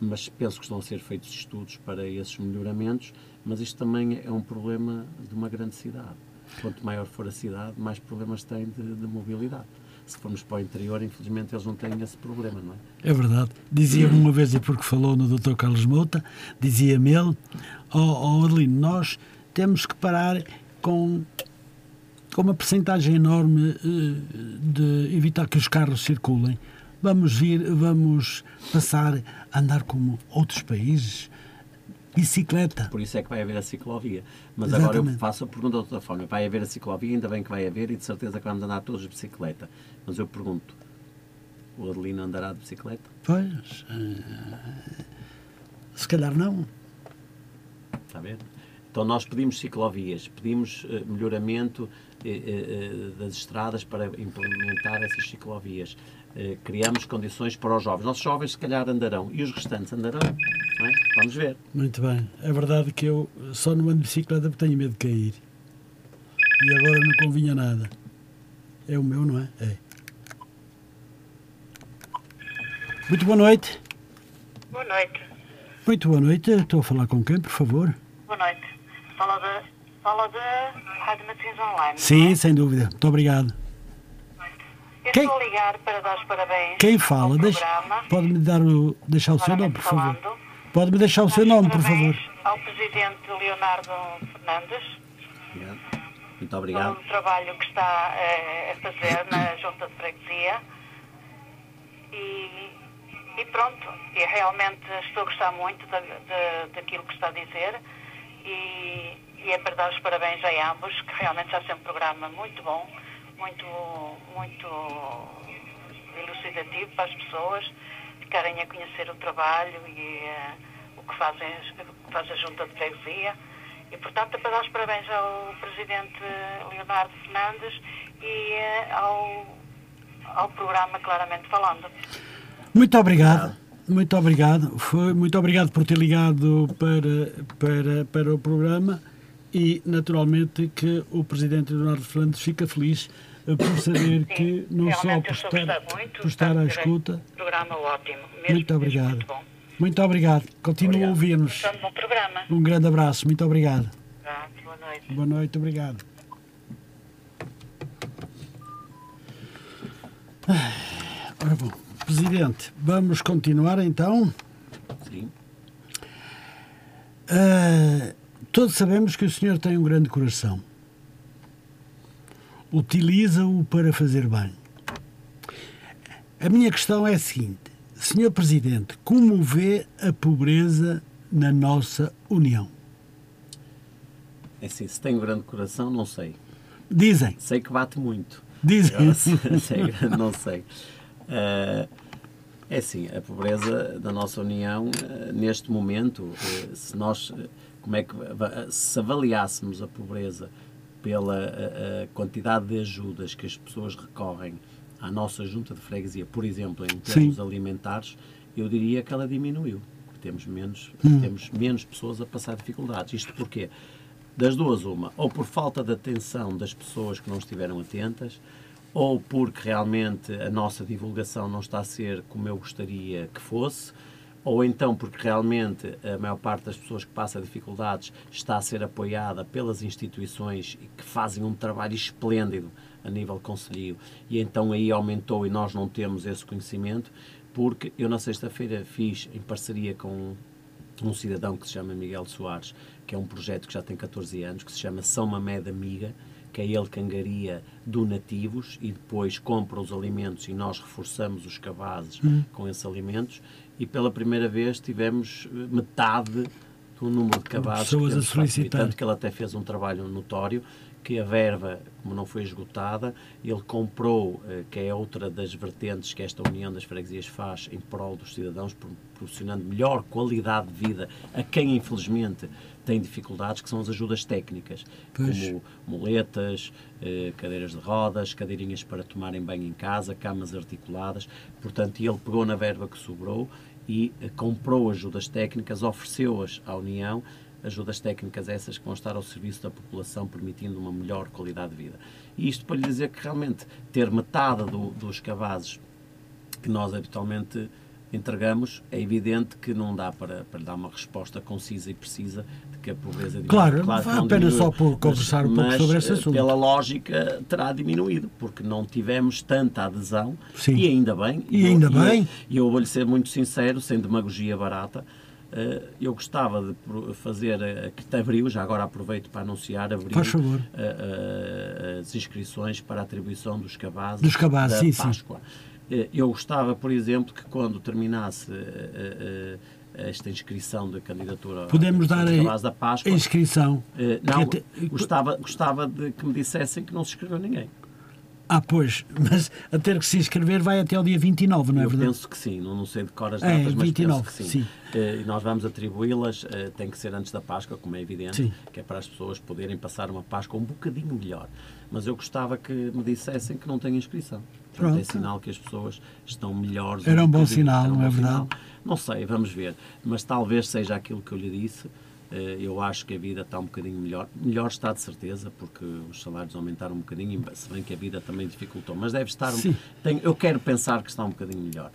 Mas penso que estão a ser feitos estudos para esses melhoramentos, mas isto também é um problema de uma grande cidade. Quanto maior for a cidade, mais problemas tem de, de mobilidade se formos para o interior, infelizmente eles não têm esse problema, não é? É verdade. Dizia-me uma vez, e porque falou no Dr. Carlos Mouta, dizia-me ele, ó oh, oh, Adelino, nós temos que parar com, com uma percentagem enorme uh, de evitar que os carros circulem. Vamos vir, vamos passar a andar como outros países, bicicleta. Por isso é que vai haver a ciclovia. Mas Exatamente. agora eu faço a pergunta de outra forma. Vai haver a ciclovia, ainda bem que vai haver, e de certeza que vamos andar todos de bicicleta. Mas eu pergunto, o Adelino andará de bicicleta? Pois, uh, se calhar não. Está a ver? Então nós pedimos ciclovias, pedimos uh, melhoramento uh, das estradas para implementar essas ciclovias. criamos condições para os jovens. Nossos jovens se calhar andarão e os restantes andarão. É? Vamos ver. Muito bem. É verdade que eu só não ando de bicicleta porque tenho medo de cair. E agora não convinha nada. É o meu, não é? É. Muito boa noite. Boa noite. Muito boa noite. Estou a falar com quem, por favor? Boa noite. Fala da, fala da Rádio Matins Online. Sim, é? sem dúvida. Muito obrigado. Eu quem? estou a ligar para dar os parabéns. Quem fala? Deixa, pode-me dar o, deixar o seu nome, por favor. Pode-me deixar o seu nome, por favor. Ao Presidente Leonardo Fernandes. Muito obrigado. Pelo trabalho que está eh, a fazer na Junta de Freguesia. E, e pronto, e realmente estou a gostar muito da, de, daquilo que está a dizer. E, e é para dar os parabéns a ambos, que realmente está a ser um programa muito bom, muito, muito elucidativo para as pessoas ficarem a conhecer o trabalho e eh, o, que fazem, o que faz a Junta de Freguesia. E, portanto, é para dar os parabéns ao Presidente Leonardo Fernandes e eh, ao, ao programa Claramente Falando. Muito obrigado. Muito obrigado. Foi, muito obrigado por ter ligado para, para, para o programa e, naturalmente, que o Presidente Leonardo Fernandes fica feliz eh, por saber Sim, que não só por estar, muito, por estar à escuta. Programa ótimo. Mesmo, Muito obrigado. Muito. Muito obrigado. Continua a ouvir-nos. Um grande abraço. Muito obrigado. Tá, boa noite. Boa noite. Obrigado. Ah, Ora bom, Presidente, vamos continuar então. Sim. Ah, todos sabemos que o senhor tem um grande coração. Utiliza-o para fazer bem. A minha questão é a seguinte: Senhor Presidente, como vê a pobreza na nossa União? É assim, se tem um grande coração, não sei. Dizem, Sei que bate muito. dizem. Agora, se se é grande, não sei. Ah, é assim, a pobreza da nossa União, ah, neste momento, ah, se nós, ah, como é que, se avaliássemos a pobreza pela ah, ah, quantidade de ajudas que as pessoas recorrem à nossa junta de freguesia, por exemplo, em termos alimentares, eu diria que ela diminuiu. Temos menos, temos menos pessoas a passar dificuldades. Isto porquê? Das duas, uma, ou por falta de atenção das pessoas que não estiveram atentas, ou porque realmente a nossa divulgação não está a ser como eu gostaria que fosse, ou então porque realmente a maior parte das pessoas que passa dificuldades está a ser apoiada pelas instituições que fazem um trabalho esplêndido a nível conselhio e então aí aumentou e nós não temos esse conhecimento porque eu na sexta-feira fiz em parceria com um cidadão que se chama Miguel Soares, que é um projeto que já tem 14 anos, que se chama São Mamé da Amiga, que é ele que angaria donativos e depois compra os alimentos e nós reforçamos os cabazes com esses alimentos. E pela primeira vez tivemos eh, metade do número de cabazes que Pessoas a temos. E solicitar. tanto que ele até fez um trabalho notório que a verba, como não foi esgotada, ele comprou, eh, que é outra das vertentes que esta União das Freguesias faz em prol dos cidadãos, pro- proporcionando melhor qualidade de vida a quem infelizmente tem dificuldades, que são as ajudas técnicas, Pois. como muletas, eh, cadeiras de rodas, cadeirinhas para tomarem banho em casa, camas articuladas. Portanto, ele pegou na verba que sobrou e eh, comprou ajudas técnicas, ofereceu-as à União, ajudas técnicas essas que vão estar ao serviço da população, permitindo uma melhor qualidade de vida. E isto para lhe dizer que realmente ter metade do- dos cabazes que nós habitualmente entregamos, é evidente que não dá para, para dar uma resposta concisa e precisa de que a pobreza diminuiu. Claro, a não pena diminuiu, só por conversar um pouco mas, sobre esse eh, assunto. Pela lógica, terá diminuído, porque não tivemos tanta adesão, Sim. e ainda bem. E eu- ainda eu- bem. E eu vou-lhe ser muito sincero, sem demagogia barata, eu gostava de fazer, eh, que abriu, já agora aproveito para anunciar, abriu eh, eh, as inscrições para a atribuição dos cabazes, Dos cabazes, da sim, sim. Páscoa. Eh, Eu gostava, por exemplo, que quando terminasse eh, eh, esta inscrição da candidatura Podemos dar dos a, da Páscoa, a inscrição. eh, não, Que até- gostava, gostava de que me dissessem que não se inscreveu ninguém. Ah, pois, mas a ter que se inscrever vai até o dia 29, não é eu verdade? penso que sim, não, não sei de cor as É, datas, mas 29, penso que sim. sim. Eh, E nós vamos atribuí-las, eh, tem que ser antes da Páscoa, como é evidente, Sim. que é para as pessoas poderem passar uma Páscoa um bocadinho melhor. Mas eu gostava que me dissessem que não têm inscrição. Portanto, é Pronto. sinal que as pessoas estão melhores. Era um bom bocadinho, sinal, um não é bom verdade? Não sei, vamos ver. Mas talvez seja aquilo que eu lhe disse. Eh, Eu acho que a vida está um bocadinho melhor. Melhor está de certeza, porque os salários aumentaram um bocadinho, se bem que a vida também dificultou. Mas deve estar. um- tem- eu quero pensar que está um bocadinho melhor.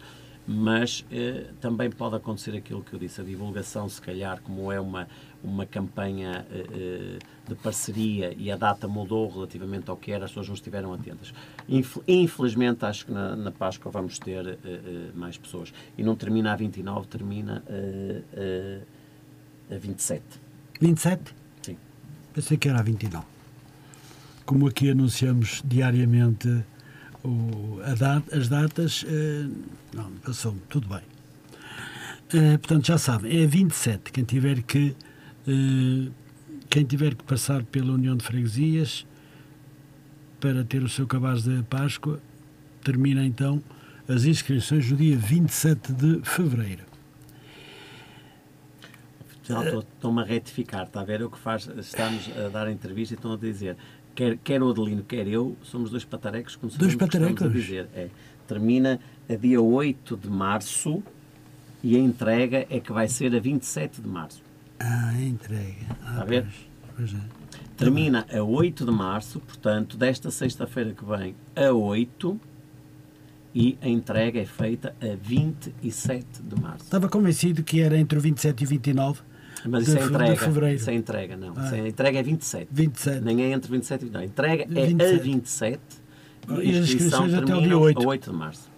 Mas eh, também pode acontecer aquilo que eu disse, a divulgação, se calhar, como é uma, uma campanha eh, eh, de parceria e a data mudou relativamente ao que era, as pessoas não estiveram atentas. Infel- Infelizmente, acho que na, na Páscoa vamos ter eh, eh, mais pessoas. E não termina a 29, termina a 27. 27? Sim. Pensei que era a 29. Como aqui anunciamos diariamente o- a data- as datas, eh, não, passou tudo bem. Eh, portanto, já sabem, é 27. Quem tiver que eh, quem tiver que passar pela União de Freguesias para ter o seu cabaz de Páscoa, termina então as inscrições no dia 27 de fevereiro. Já Estão-me a retificar, está a ver? É o que faz. Estamos a dar a entrevista e estão a dizer. Quer, quer o Adelino, quer eu, somos dois patarecos, como Dois sabemos que a patarecos? dizer. É. Termina a dia 8 de março e a entrega é que vai ser a 27 de março. Ah, entrega. Ah, Está a ver? Pois, pois é. Termina a 8 de março, portanto, desta sexta-feira que vem a 8 e a entrega é feita a 27 de março. Estava convencido que era entre o 27 e o 29. Mas isso é entrega. fevereiro. Isso é entrega, não. Ah. Isso é, entrega é 27. 27. Nem é entre 27 e 29. A entrega é 27. a 27 E as inscrições até o dia 8. a 8 de março.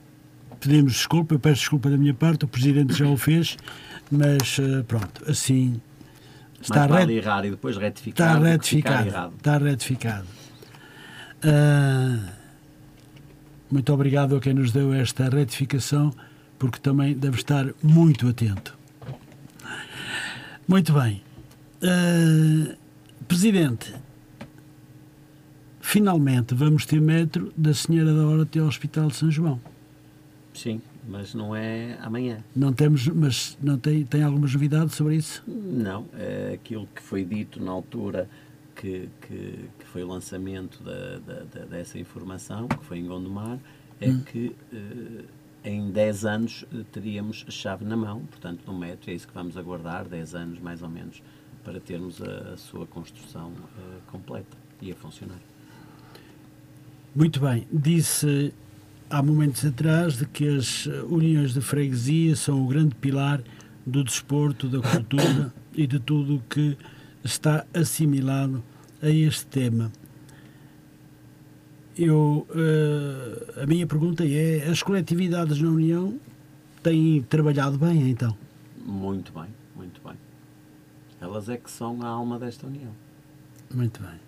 Pedimos desculpa, eu peço desculpa da minha parte, o Presidente já o fez, mas eh, pronto, assim está, Mais vale re- errar e depois retificar. está retificado. errado. Está retificado. Ah, muito obrigado a quem nos deu esta retificação, porque também deve estar muito atento. Muito bem. Ah, Presidente, finalmente vamos ter metro da Senhora da Hora até ao Hospital de São João. Sim, mas não é amanhã. Não temos, mas não tem, tem algumas novidades sobre isso? Não, é aquilo que foi dito na altura que, que, que foi o lançamento da, da- da- dessa informação, que foi em Gondomar, é Hum. que eh, em 10 anos eh, teríamos a chave na mão, portanto, no metro, é isso que vamos aguardar, 10 anos mais ou menos, para termos a, a sua construção eh, completa e a funcionar. Muito bem. Disse há momentos atrás de que as uniões de freguesia são o grande pilar do desporto, da cultura e de tudo o que está assimilado a este tema. Eu, eh, a minha pergunta é: as coletividades na União têm trabalhado bem, então? Muito bem, muito bem. Elas é que são a alma desta união. Muito bem.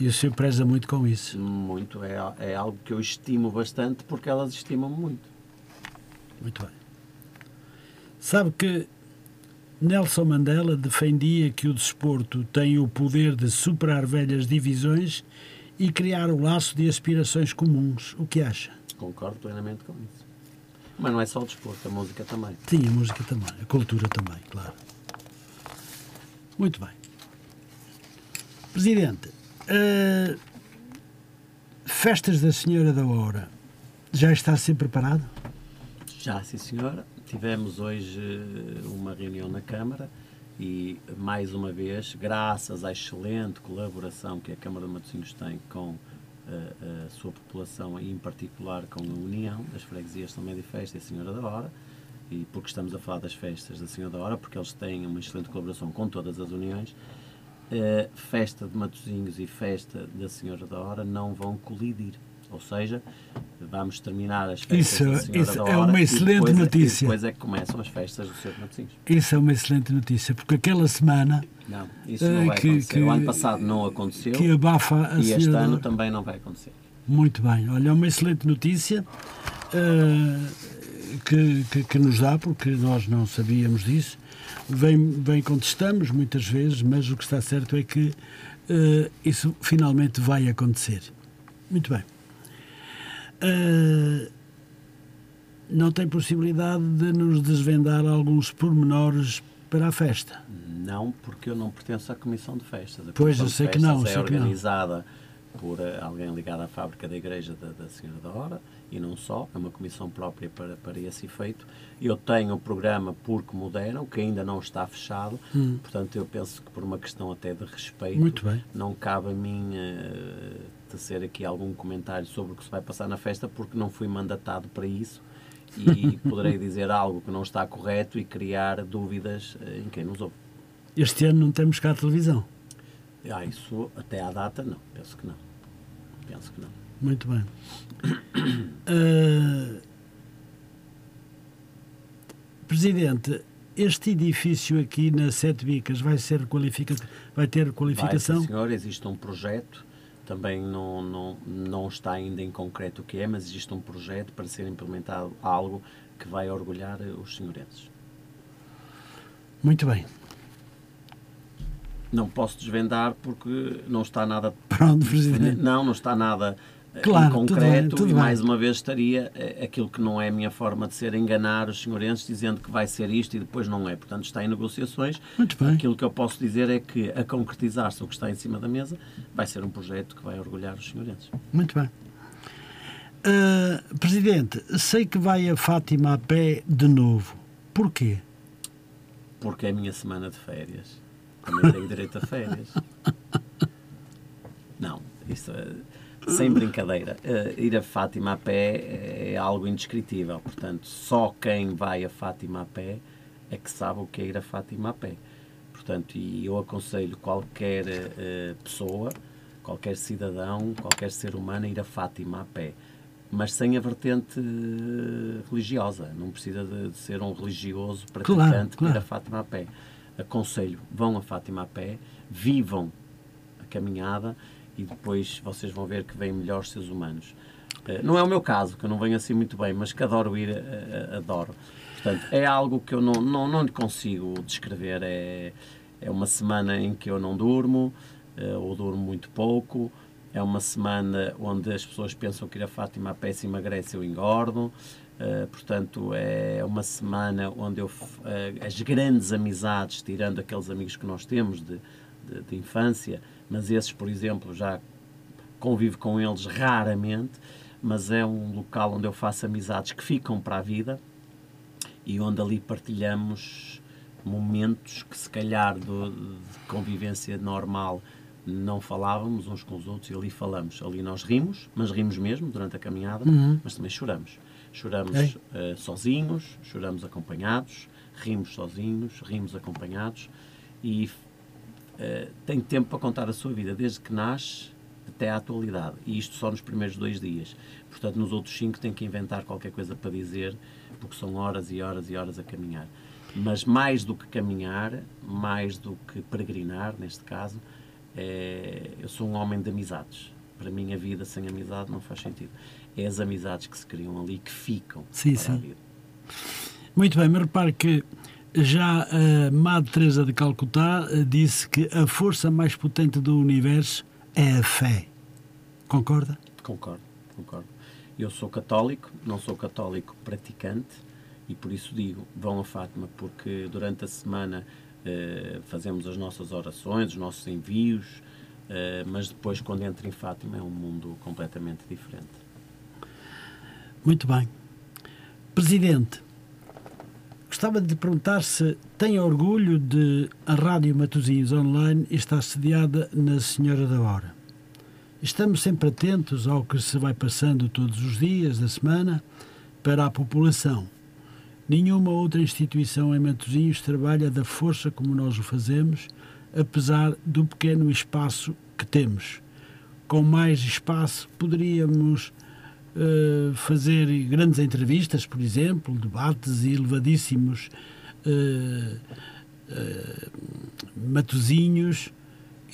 E o senhor preza muito com isso. Muito, é, é algo que eu estimo bastante porque elas estimam muito. Muito bem. Sabe que Nelson Mandela defendia que o desporto tem o poder de superar velhas divisões e criar o laço de aspirações comuns. O que acha? Concordo plenamente com isso. Mas não é só o desporto, a música também. Sim, a música também, a cultura também, claro. Muito bem. Presidente, eh, festas da Senhora da Hora, já está a ser preparado? Já, sim senhora. Tivemos hoje eh, uma reunião na Câmara e, mais uma vez, graças à excelente colaboração que a Câmara de Matosinhos tem com eh, a sua população e, em particular, com a União das Freguesias de São Médio Festa e Senhora da Hora, e porque estamos a falar das festas da Senhora da Hora, porque eles têm uma excelente colaboração com todas as uniões, a festa de Matosinhos e festa da Senhora da Hora não vão colidir. Ou seja, vamos terminar as festas Isso- Senhora isso é uma excelente é- notícia. Depois é que começam as festas do Senhor de Matosinhos. Isso é uma excelente notícia, porque aquela semana Não, isso Eh, não vai que- acontecer. que- o ano passado não aconteceu que abafa a e este Senhora ano também não vai acontecer. Muito bem, olha, é uma excelente notícia eh, que, que, que nos dá, porque nós não sabíamos disso. Vem, vem contestamos muitas vezes, mas o que está certo é que eh, isso finalmente vai acontecer. Muito bem. Eh, não tem possibilidade de nos desvendar alguns pormenores para a festa. Não, porque eu não pertenço à Comissão de Festas. A Pois, eu de sei que não, é que não. organizada por eh, alguém ligado à fábrica da Igreja da, da Senhora da Hora e não só, é uma comissão própria para, para esse efeito. Eu tenho o programa Porque Moderam, que ainda não está fechado, portanto eu penso que por uma questão até de respeito, Hum. Não cabe a mim eh, tecer aqui algum comentário sobre o que se vai passar na festa, porque não fui mandatado para isso e poderei dizer algo que não está correto e criar dúvidas eh, em quem nos ouve. Este ano não temos cá a televisão. Ah, isso até à data não, penso que não. Penso que não. Muito bem. Eh, Presidente, este edifício aqui na Sete Bicas vai ser qualifica vai ter Vai, qualificação? sim, senhor, existe um projeto, também não, não, não está ainda em concreto o que é, mas existe um projeto para ser implementado algo que vai orgulhar eh, os senhorenses. Muito bem. Não posso desvendar porque não está nada Pronto, Presidente. Não, não está nada Claro, em tudo concreto bem, tudo e bem. mais uma vez estaria eh, aquilo que não é a minha forma de ser enganar os senhorenses dizendo que vai ser isto e depois não é. Portanto, está em negociações. Muito bem. Aquilo que eu posso dizer é que a concretizar-se o que está em cima da mesa vai ser um projeto que vai orgulhar os senhorenses. Muito bem. Ah, Presidente, sei que vai a Fátima a pé de novo. Porquê? Porque é a minha semana de férias. Também tenho direito a férias. Não, isso é, sem brincadeira. Eh, ir a Fátima a pé é algo indescritível. Portanto, só quem vai a Fátima a pé é que sabe o que é ir a Fátima a pé. Portanto, e eu aconselho qualquer eh, pessoa, qualquer cidadão, qualquer ser humano a ir a Fátima a pé. Mas sem a vertente religiosa. Não precisa de, de ser um religioso praticante para ir claro. a Fátima a pé. Aconselho, vão a Fátima a pé, vivam a caminhada e depois vocês vão ver que vêm melhores seres humanos. Eh, Não é o meu caso, que eu não venho assim muito bem, mas que adoro ir, eh, eh, adoro. Portanto, é algo que eu não, não, não consigo descrever. É, é uma semana em que eu não durmo, ou durmo muito pouco. É uma semana onde as pessoas pensam que ir a Fátima a pé se emagrece, eu engordo. Uh, portanto, é uma semana onde eu, uh, as grandes amizades, tirando aqueles amigos que nós temos de, de, de infância, mas esses, por exemplo, já convivo com eles raramente, mas é um local onde eu faço amizades que ficam para a vida e onde ali partilhamos momentos que se calhar do- de convivência normal não falávamos uns com os outros e ali falamos. Ali nós rimos, mas rimos mesmo durante a caminhada, mas também choramos. Choramos eh, sozinhos, choramos acompanhados, rimos sozinhos, rimos acompanhados e eh, tem tempo para contar a sua vida, desde que nasce até à atualidade. E isto só nos primeiros dois dias. Portanto, nos outros cinco tem que inventar qualquer coisa para dizer, porque são horas e horas e horas a caminhar. Mas mais do que caminhar, mais do que peregrinar, neste caso, é, eu sou um homem de amizades. Para mim, a vida sem amizade não faz sentido. É as amizades que se criam ali que ficam Sim, para a sim. vida. Muito bem, mas repare que já a Madre Teresa de Calcutá eh, disse que a força mais potente do universo é a fé. Concorda? Concordo, concordo. Eu sou católico, não sou católico praticante e por isso digo, vão a Fátima, porque durante a semana eh, fazemos as nossas orações, os nossos envios, eh, mas depois quando entra em Fátima é um mundo completamente diferente. Muito bem. Presidente, gostava de perguntar se tem orgulho de a Rádio Matosinhos Online estar sediada na Senhora da Hora. Estamos sempre atentos ao que se vai passando todos os dias da semana para a população. Nenhuma outra instituição em Matosinhos trabalha da força como nós o fazemos, apesar do pequeno espaço que temos. Com mais espaço, poderíamos eh, fazer grandes entrevistas, por exemplo, debates e elevadíssimos eh, matozinhos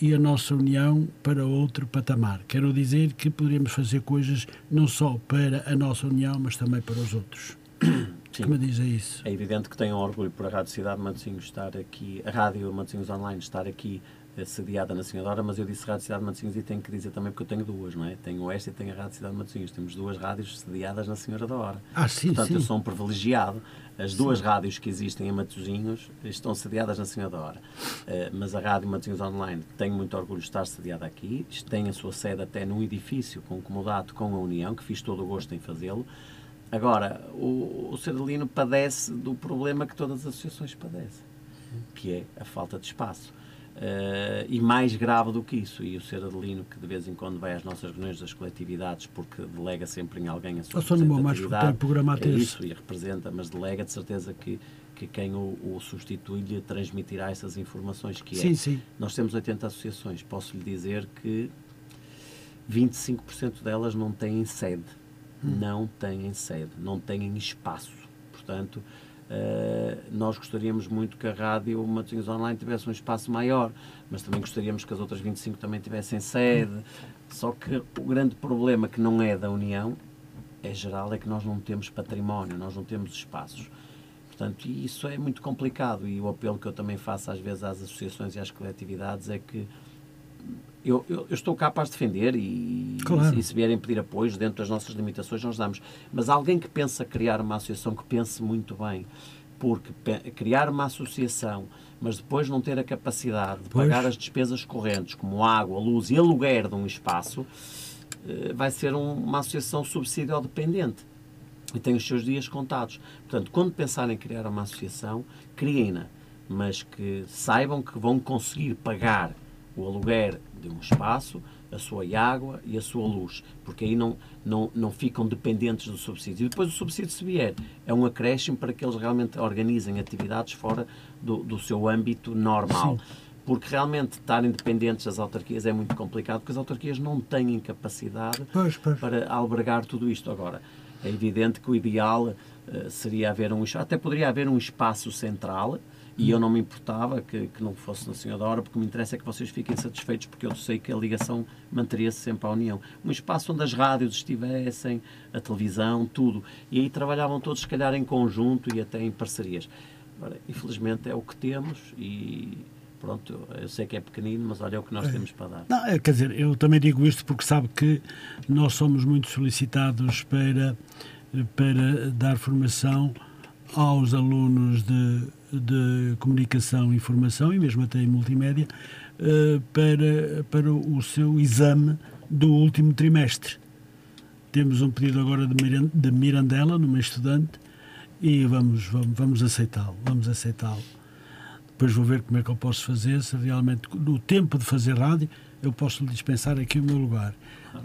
e a nossa união para outro patamar. Quero dizer que poderíamos fazer coisas não só para a nossa união, mas também para os outros. Sim. Como diz é isso? É evidente que tenho orgulho por a Rádio Cidade de Matosinhos estar aqui, a Rádio Matosinhos Online estar aqui sediada na Senhora da Hora, mas eu disse Rádio Cidade de Matosinhos e tenho que dizer também porque eu tenho duas, não é? Tenho esta e tenho a Rádio Cidade de Matosinhos. Temos duas rádios sediadas na Senhora da Hora. Ah, sim, Portanto, sim. eu sou um privilegiado. As duas rádios que existem em Matosinhos estão sediadas na Senhora da Hora. Eh, mas a Rádio Matosinhos Online, tenho muito orgulho de estar sediada aqui. Tem a sua sede até num edifício com comodato com a União, que fiz todo o gosto em fazê-lo. Agora, o, o Serdelino padece do problema que todas as associações padecem, que é a falta de espaço. Eh, e mais grave do que isso, e o Ser Adelino, que de vez em quando vai às nossas reuniões das coletividades, porque delega sempre em alguém a sua Eu vou mais é isso, e representa, mas delega de certeza que, que quem o, o substitui lhe transmitirá essas informações, que é, Sim, sim. nós temos 80 associações, posso lhe dizer que 25% delas não têm sede, não têm sede, não têm espaço, portanto... Uh, nós gostaríamos muito que a rádio Matosinhos Online tivesse um espaço maior, mas também gostaríamos que as outras 25 também tivessem sede. Só que o grande problema que não é da União, é geral, é que nós não temos património, nós não temos espaços. Portanto, isso é muito complicado e o apelo que eu também faço às vezes às associações e às coletividades é que eu, eu, eu estou capaz de defender e, Claro. e, se vierem pedir apoios dentro das nossas limitações, nós damos. Mas alguém que pensa criar uma associação, que pense muito bem, porque criar uma associação, mas depois não ter a capacidade de Pois. pagar as despesas correntes, como água, luz e aluguer de um espaço, eh, vai ser um- uma associação subsídio dependente e tem os seus dias contados. Portanto, quando pensarem em criar uma associação, criem-na, mas que saibam que vão conseguir pagar o aluguer de um espaço, a sua água e a sua luz, porque aí não, não, não ficam dependentes do subsídio. E depois o subsídio, se vier, é um acréscimo para que eles realmente organizem atividades fora do, do seu âmbito normal. Porque realmente estarem dependentes das autarquias é muito complicado, porque as autarquias não têm capacidade Pois, pois. para albergar tudo isto. Agora, é evidente que o ideal eh, seria haver um até poderia haver um espaço central e eu não me importava que, que não fosse na Senhora da Hora, porque me interessa é que vocês fiquem satisfeitos, porque eu sei que a ligação manteria-se sempre à União. Um espaço onde as rádios estivessem, a televisão, tudo. E aí trabalhavam todos, se calhar, em conjunto e até em parcerias. Agora, infelizmente é o que temos e pronto, eu sei que é pequenino, mas olha é o que nós temos para dar. Não, é, quer dizer, eu também digo isto porque sabe que nós somos muito solicitados para, para dar formação aos alunos de, de comunicação e informação, e mesmo até em multimédia, eh, para, para o seu exame do último trimestre. Temos um pedido agora de Miran- de Mirandela, numa estudante, e vamos, vamos, vamos aceitá-lo, vamos aceitá-lo. Depois vou ver como é que eu posso fazer, se realmente no tempo de fazer rádio eu posso dispensar aqui o meu lugar.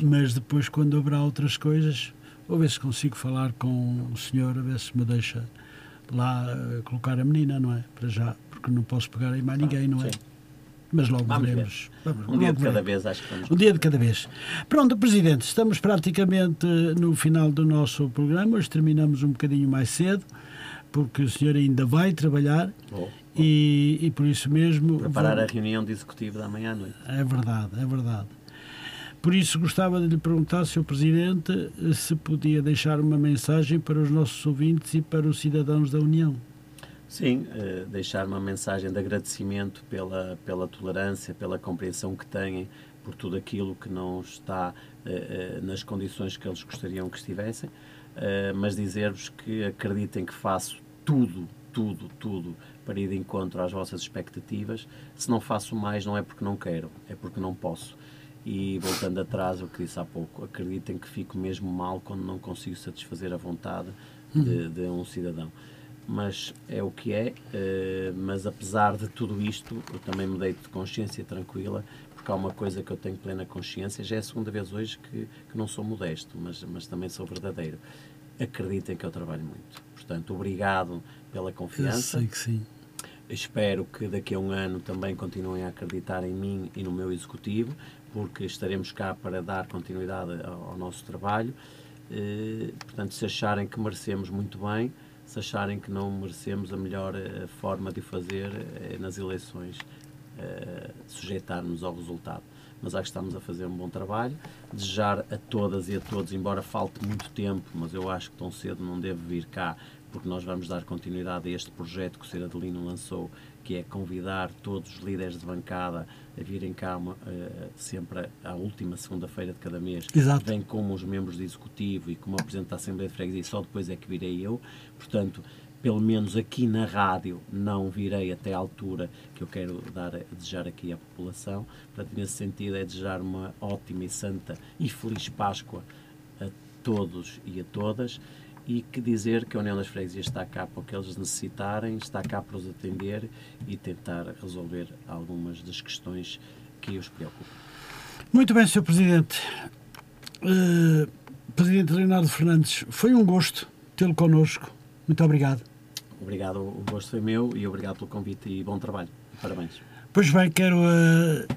Mas depois, quando haverá outras coisas, vou ver se consigo falar com o senhor, a ver se me deixa lá eh, colocar a menina, não é? Para já, porque não posso pegar aí mais ninguém, não é? Sim. Mas logo Vamos ver. veremos. Vamos- Um dia de cada vez, acho que vamos Um dia de cada vez. Pronto, Presidente, estamos praticamente no final do nosso programa. Hoje terminamos um bocadinho mais cedo, porque o senhor ainda vai trabalhar Vou e, e por isso mesmo. preparar vou- a reunião de executivo da manhã à noite. É verdade, é verdade. Por isso gostava de lhe perguntar, Sr. Presidente, se podia deixar uma mensagem para os nossos ouvintes e para os cidadãos da União. Sim, eh, deixar uma mensagem de agradecimento pela, pela tolerância, pela compreensão que têm por tudo aquilo que não está eh, eh, nas condições que eles gostariam que estivessem, mas dizer-vos que acreditem que faço tudo, tudo, tudo para ir de encontro às vossas expectativas. Se não faço mais, não é porque não quero, é porque não posso. E voltando atrás, o que disse há pouco, acreditem que fico mesmo mal quando não consigo satisfazer a vontade de, de um cidadão mas é o que é. eh, mas apesar de tudo isto, eu também me deito de consciência tranquila, porque há uma coisa que eu tenho plena consciência. Já é a segunda vez hoje que, que não sou modesto, mas, mas também sou verdadeiro. Acreditem que eu trabalho muito. Portanto, obrigado pela Eu confiança. sei que sim. Espero que daqui a um ano também continuem a acreditar em mim e no meu executivo, porque estaremos cá para dar continuidade ao, ao nosso trabalho. Eh, portanto, se acharem que merecemos muito bem, se acharem que não merecemos, a melhor eh, forma de fazer é nas eleições eh, sujeitar-nos ao resultado. Mas acho que estamos a fazer um bom trabalho. Desejar a todas e a todos, embora falte muito tempo, mas eu acho que tão cedo não devo vir cá, porque nós vamos dar continuidade a este projeto que o Sr. Adelino lançou, que é convidar todos os líderes de bancada a virem cá uma, eh, sempre à última segunda-feira de cada mês. Exato. Vem como os membros do Executivo e como o Presidente da Assembleia de Freguesia, só depois é que virei eu. Portanto, pelo menos aqui na rádio, não virei até à altura que eu quero dar, desejar aqui à população. Portanto, nesse sentido, é desejar uma ótima e santa e feliz Páscoa a todos e a todas e que dizer que a União das Freguesias está cá para o que eles necessitarem, está cá para os atender e tentar resolver algumas das questões que os preocupam. Muito bem, Sr. Presidente. Eh, Presidente Leonardo Fernandes, foi um gosto tê-lo connosco. Muito obrigado. Obrigado, o gosto foi meu e obrigado pelo convite e bom trabalho. Parabéns. Pois bem, quero eh,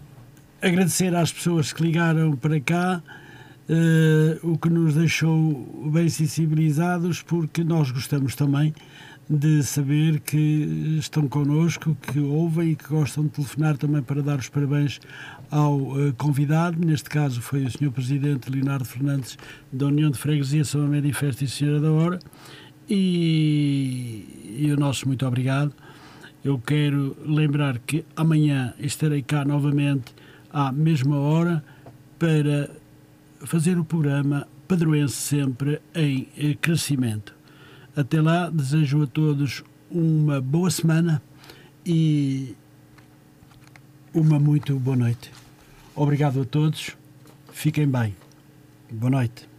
agradecer às pessoas que ligaram para cá, o que nos deixou bem sensibilizados, porque nós gostamos também de saber que estão connosco, que ouvem e que gostam de telefonar também para dar os parabéns ao eh, convidado. Neste caso foi o Sr. Presidente Leonardo Fernandes da União de Freguesia São Amédio e Festa e Senhora da Hora. E, e o nosso muito obrigado. Eu quero lembrar que amanhã estarei cá novamente à mesma hora para fazer o programa Padroense sempre em eh, crescimento. Até lá, desejo a todos uma boa semana e uma muito boa noite. Obrigado a todos. Fiquem bem. Boa noite.